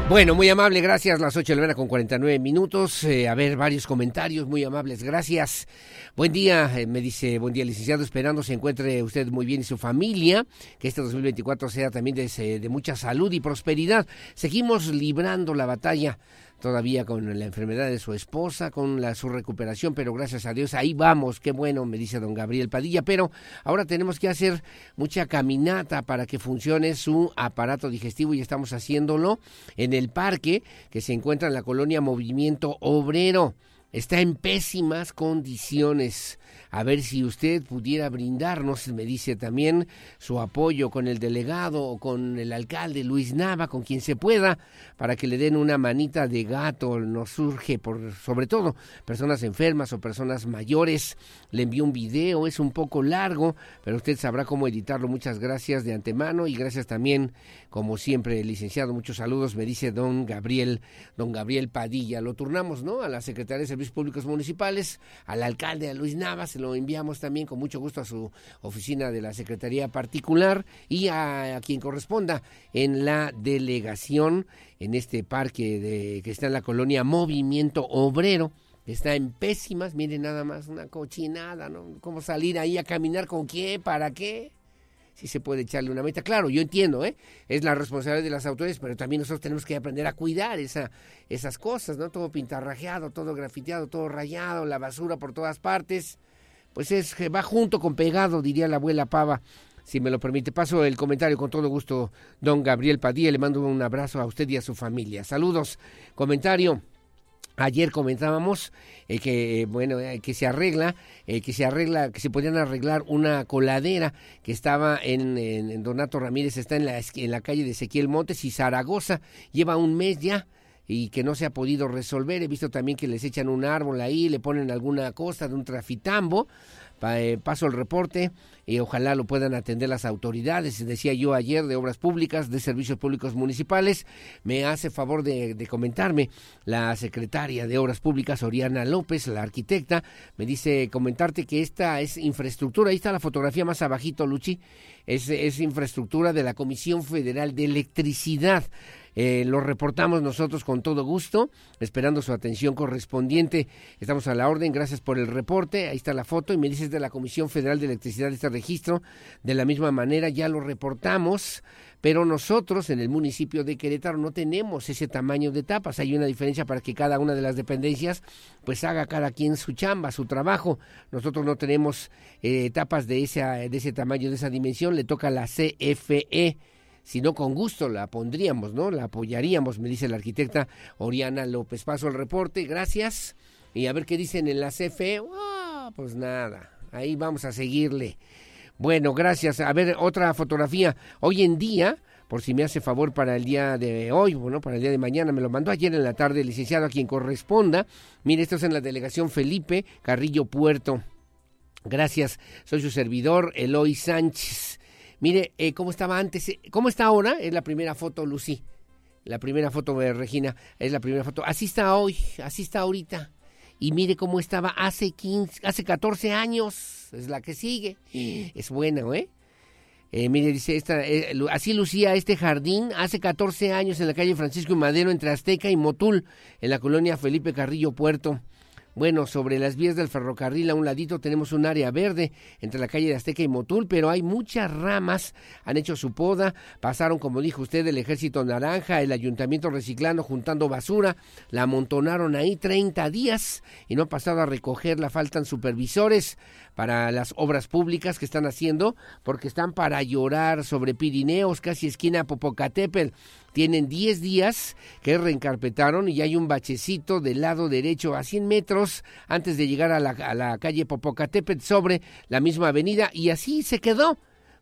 Bueno, muy amable, gracias. Las 8 de la mañana con 49 minutos. Eh, a ver, varios comentarios muy amables, gracias. Buen día, eh, me dice, buen día, licenciado. Esperando se encuentre usted muy bien y su familia. Que este 2024 sea también de, de mucha salud y prosperidad. Seguimos librando la batalla todavía con la enfermedad de su esposa, con la, su recuperación, pero gracias a Dios ahí vamos, qué bueno, me dice don Gabriel Padilla, pero ahora tenemos que hacer mucha caminata para que funcione su aparato digestivo y estamos haciéndolo en el parque que se encuentra en la colonia Movimiento Obrero. Está en pésimas condiciones a ver si usted pudiera brindarnos, me dice también, su apoyo con el delegado o con el alcalde Luis Nava, con quien se pueda, para que le den una manita de gato. Nos surge, por, sobre todo, personas enfermas o personas mayores. Le envío un video, es un poco largo, pero usted sabrá cómo editarlo. Muchas gracias de antemano y gracias también, como siempre, licenciado. Muchos saludos, me dice don Gabriel, don Gabriel Padilla. Lo turnamos, ¿no? A la Secretaría de Servicios Públicos Municipales, al alcalde, a Luis Nava, lo enviamos también con mucho gusto a su oficina de la Secretaría Particular y a, quien corresponda en la delegación en este parque de, que está en la colonia Movimiento Obrero. Está en pésimas, miren nada más, una cochinada, ¿no? ¿Cómo salir ahí a caminar con quién? ¿Para qué? Si se puede echarle una meta. Claro, yo entiendo, ¿eh? Es la responsabilidad de las autoridades, pero también nosotros tenemos que aprender a cuidar esa, esas cosas, ¿no? Todo pintarrajeado, todo grafiteado, todo rayado, la basura por todas partes pues es que va junto con pegado, diría la abuela Pava. Si me lo permite, paso el comentario con todo gusto, don Gabriel Padilla. Le mando un abrazo a usted y a su familia. Saludos. Comentario. Ayer comentábamos eh, que bueno eh, que se arregla eh, que se arregla que se podían arreglar una coladera que estaba en, en, Donato Ramírez está en la en la calle de Ezequiel Montes y Zaragoza. Lleva un mes ya y que no se ha podido resolver. He visto también que les echan un árbol ahí, le ponen alguna costa de un trafitambo. Eh, paso el reporte y ojalá lo puedan atender las autoridades. Decía yo ayer de Obras Públicas, de Servicios Públicos Municipales, me hace favor de, de, comentarme la secretaria de Obras Públicas, Oriana López, la arquitecta, me dice comentarte que esta es infraestructura, ahí está la fotografía más abajito, Luchi, es, es infraestructura de la Comisión Federal de Electricidad. Eh, lo reportamos nosotros con todo gusto, esperando su atención correspondiente. Estamos a la orden, gracias por el reporte. Ahí está la foto y me dices de la Comisión Federal de Electricidad este registro. De la misma manera ya lo reportamos, pero nosotros en el municipio de Querétaro no tenemos ese tamaño de tapas. Hay una diferencia para que cada una de las dependencias pues haga cada quien su chamba, su trabajo. Nosotros no tenemos eh, tapas de, esa, de ese tamaño, de esa dimensión. Le toca la CFE si no con gusto la pondríamos, ¿no? La apoyaríamos, me dice la arquitecta Oriana López. Paso el reporte, gracias. Y a ver qué dicen en la CFE. Ah, pues nada, ahí vamos a seguirle. Bueno, gracias. A ver, otra fotografía. Hoy en día, por si me hace favor para el día de hoy, bueno, para el día de mañana, me lo mandó ayer en la tarde licenciado a quien corresponda. Mire, esto es en la delegación Felipe Carrillo Puerto. Gracias, soy su servidor, Eloy Sánchez. Mire eh, cómo estaba antes, eh, cómo está ahora, es la primera foto, Lucy. La primera foto de Regina es la primera foto. Así está hoy, así está ahorita. Y mire cómo estaba hace 15, hace 14 años, es la que sigue. Es buena, ¿eh? eh mire, dice, esta, así lucía este jardín hace 14 años en la calle Francisco y Madero entre Azteca y Motul, en la colonia Felipe Carrillo Puerto. Bueno, sobre las vías del ferrocarril a un ladito tenemos un área verde entre la calle de Azteca y Motul, pero hay muchas ramas, han hecho su poda, pasaron, como dijo usted, el ejército naranja, el ayuntamiento reciclando, juntando basura, la amontonaron ahí 30 días y no ha pasado a recogerla, faltan supervisores para las obras públicas que están haciendo, porque están para llorar sobre Pirineos, casi esquina Popocatépetl tienen 10 días que reencarpetaron y hay un bachecito del lado derecho a 100 metros antes de llegar a la, a la calle Popocatépetl sobre la misma avenida y así se quedó.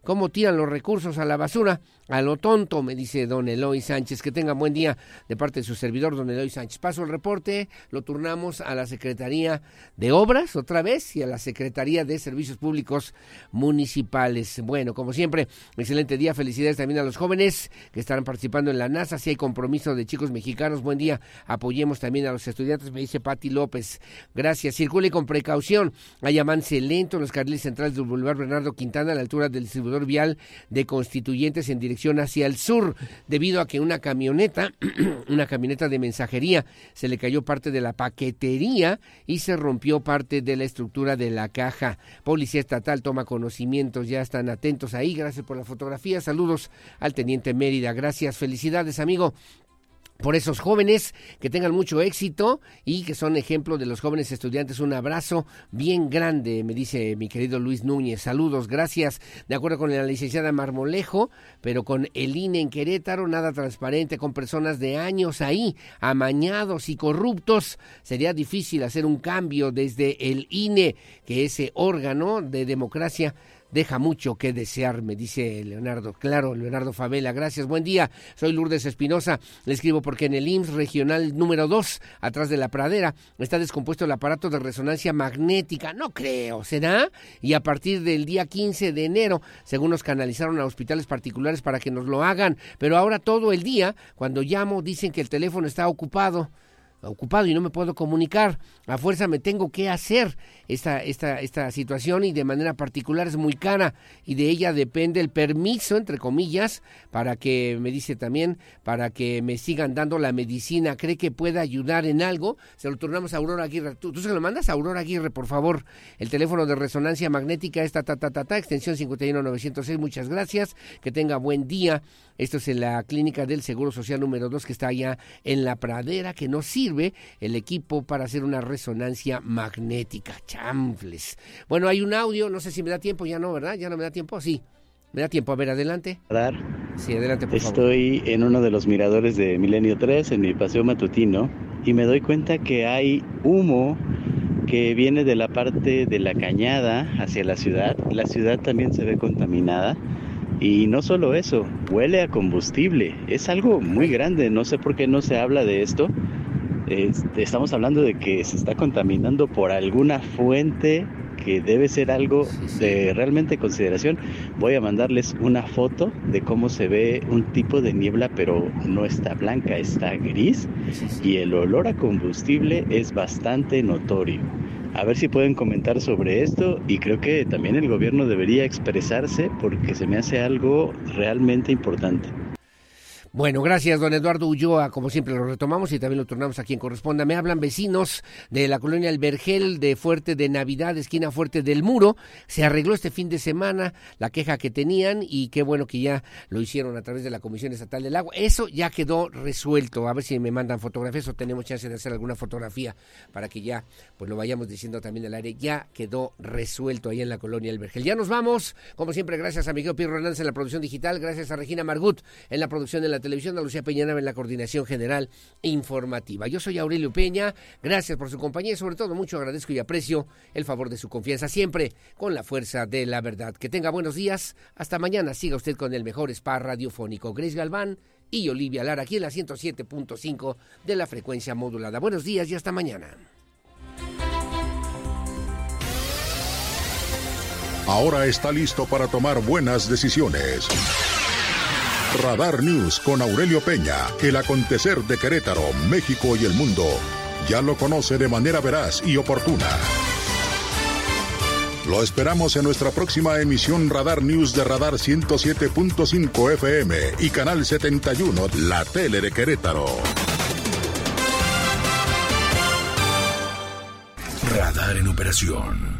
¿Cómo tiran los recursos a la basura? A lo tonto, me dice don Eloy Sánchez. Que tenga buen día de parte de su servidor, don Eloy Sánchez. Paso el reporte, lo turnamos a la Secretaría de Obras otra vez y a la Secretaría de Servicios Públicos Municipales. Bueno, como siempre, excelente día. Felicidades también a los jóvenes que estarán participando en la NASA. Si hay compromiso de chicos mexicanos, buen día. Apoyemos también a los estudiantes, me dice Pati López. Gracias. Circule con precaución. Hay avance lento en los carriles centrales del Boulevard Bernardo Quintana a la altura del distribuidor vial de Constituyentes en dirección hacia el sur, debido a que una camioneta, una camioneta de mensajería, se le cayó parte de la paquetería y se rompió parte de la estructura de la caja. Policía Estatal toma conocimientos, ya están atentos ahí. Gracias por la fotografía. Saludos al Teniente Mérida. Gracias. Felicidades, amigo por esos jóvenes, que tengan mucho éxito y que son ejemplo de los jóvenes estudiantes. Un abrazo bien grande, me dice mi querido Luis Núñez. Saludos, gracias. De acuerdo con la licenciada Marmolejo, pero con el INE en Querétaro, nada transparente, con personas de años ahí, amañados y corruptos. Sería difícil hacer un cambio desde el INE, que ese órgano de democracia deja mucho que desear, me dice Leonardo. Claro, Leonardo Favela, gracias. Buen día, soy Lourdes Espinosa. Le escribo porque en el IMSS regional número 2, atrás de la pradera, está descompuesto el aparato de resonancia magnética. No creo, ¿será? Y a partir del día 15 de enero, según nos canalizaron a hospitales particulares para que nos lo hagan. Pero ahora todo el día, cuando llamo, dicen que el teléfono está ocupado ocupado y no me puedo comunicar. A fuerza me tengo que hacer esta, esta, esta situación y de manera particular es muy cara y de ella depende el permiso, entre comillas, para que, me dice también, para que me sigan dando la medicina. ¿Cree que pueda ayudar en algo? Se lo turnamos a Aurora Aguirre. ¿Tú, se lo mandas a Aurora Aguirre, por favor? El teléfono de resonancia magnética está ta, ta, ta, ta, extensión 51906. Muchas gracias. Que tenga buen día. Esto es en la clínica del Seguro Social número 2 que está allá en la pradera, que no sirve el equipo para hacer una resonancia magnética. Chamfles. Bueno, hay un audio, no sé si me da tiempo, ya no, ¿verdad? Ya no me da tiempo, sí. ¿Me da tiempo? A ver, adelante. Sí, adelante, por Estoy en uno de los miradores de Milenio 3, en mi paseo matutino, y me doy cuenta que hay humo que viene de la parte de la cañada hacia la ciudad. La ciudad también se ve contaminada. Y no solo eso, huele a combustible. Es algo muy grande. No sé por qué no se habla de esto. Estamos hablando de que se está contaminando por alguna fuente que debe ser algo de realmente consideración. Voy a mandarles una foto de cómo se ve un tipo de niebla, pero no está blanca, está gris y el olor a combustible es bastante notorio a ver si pueden comentar sobre esto y creo que también el gobierno debería expresarse porque se me hace algo realmente importante. Bueno, gracias, don Eduardo Ulloa. Como siempre lo retomamos y también lo turnamos a quien corresponda. Me hablan vecinos de la colonia El Vergel, de Fuerte de Navidad, esquina Fuerte del Muro. Se arregló este fin de semana la queja que tenían y qué bueno que ya lo hicieron a través de la Comisión Estatal del Agua. Eso ya quedó resuelto. A ver si me mandan fotografías o tenemos chance de hacer alguna fotografía para que ya pues lo vayamos diciendo también al aire. Ya quedó resuelto ahí en la colonia El Vergel. Ya nos vamos. Como siempre, gracias a Miguel Pierro Hernández en la producción digital. Gracias a Regina Margut en la producción de la televisión, a Lucía Peñanaba en la coordinación general informativa. Yo soy Aurelio Peña, gracias por su compañía y sobre todo mucho agradezco y aprecio el favor de su confianza siempre con la fuerza de la verdad. Que tenga buenos días, hasta mañana, siga usted con el mejor spa radiofónico. Grace Galván y Olivia Lara aquí en la 107.5 de la frecuencia modulada. Buenos días y hasta mañana. Ahora está listo para tomar buenas decisiones. Radar News con Aurelio Peña, el acontecer de Querétaro, México y el mundo. Ya lo conoce de manera veraz y oportuna. Lo esperamos en nuestra próxima emisión Radar News de Radar 107.5 FM y Canal 71, la tele de Querétaro. Radar en operación.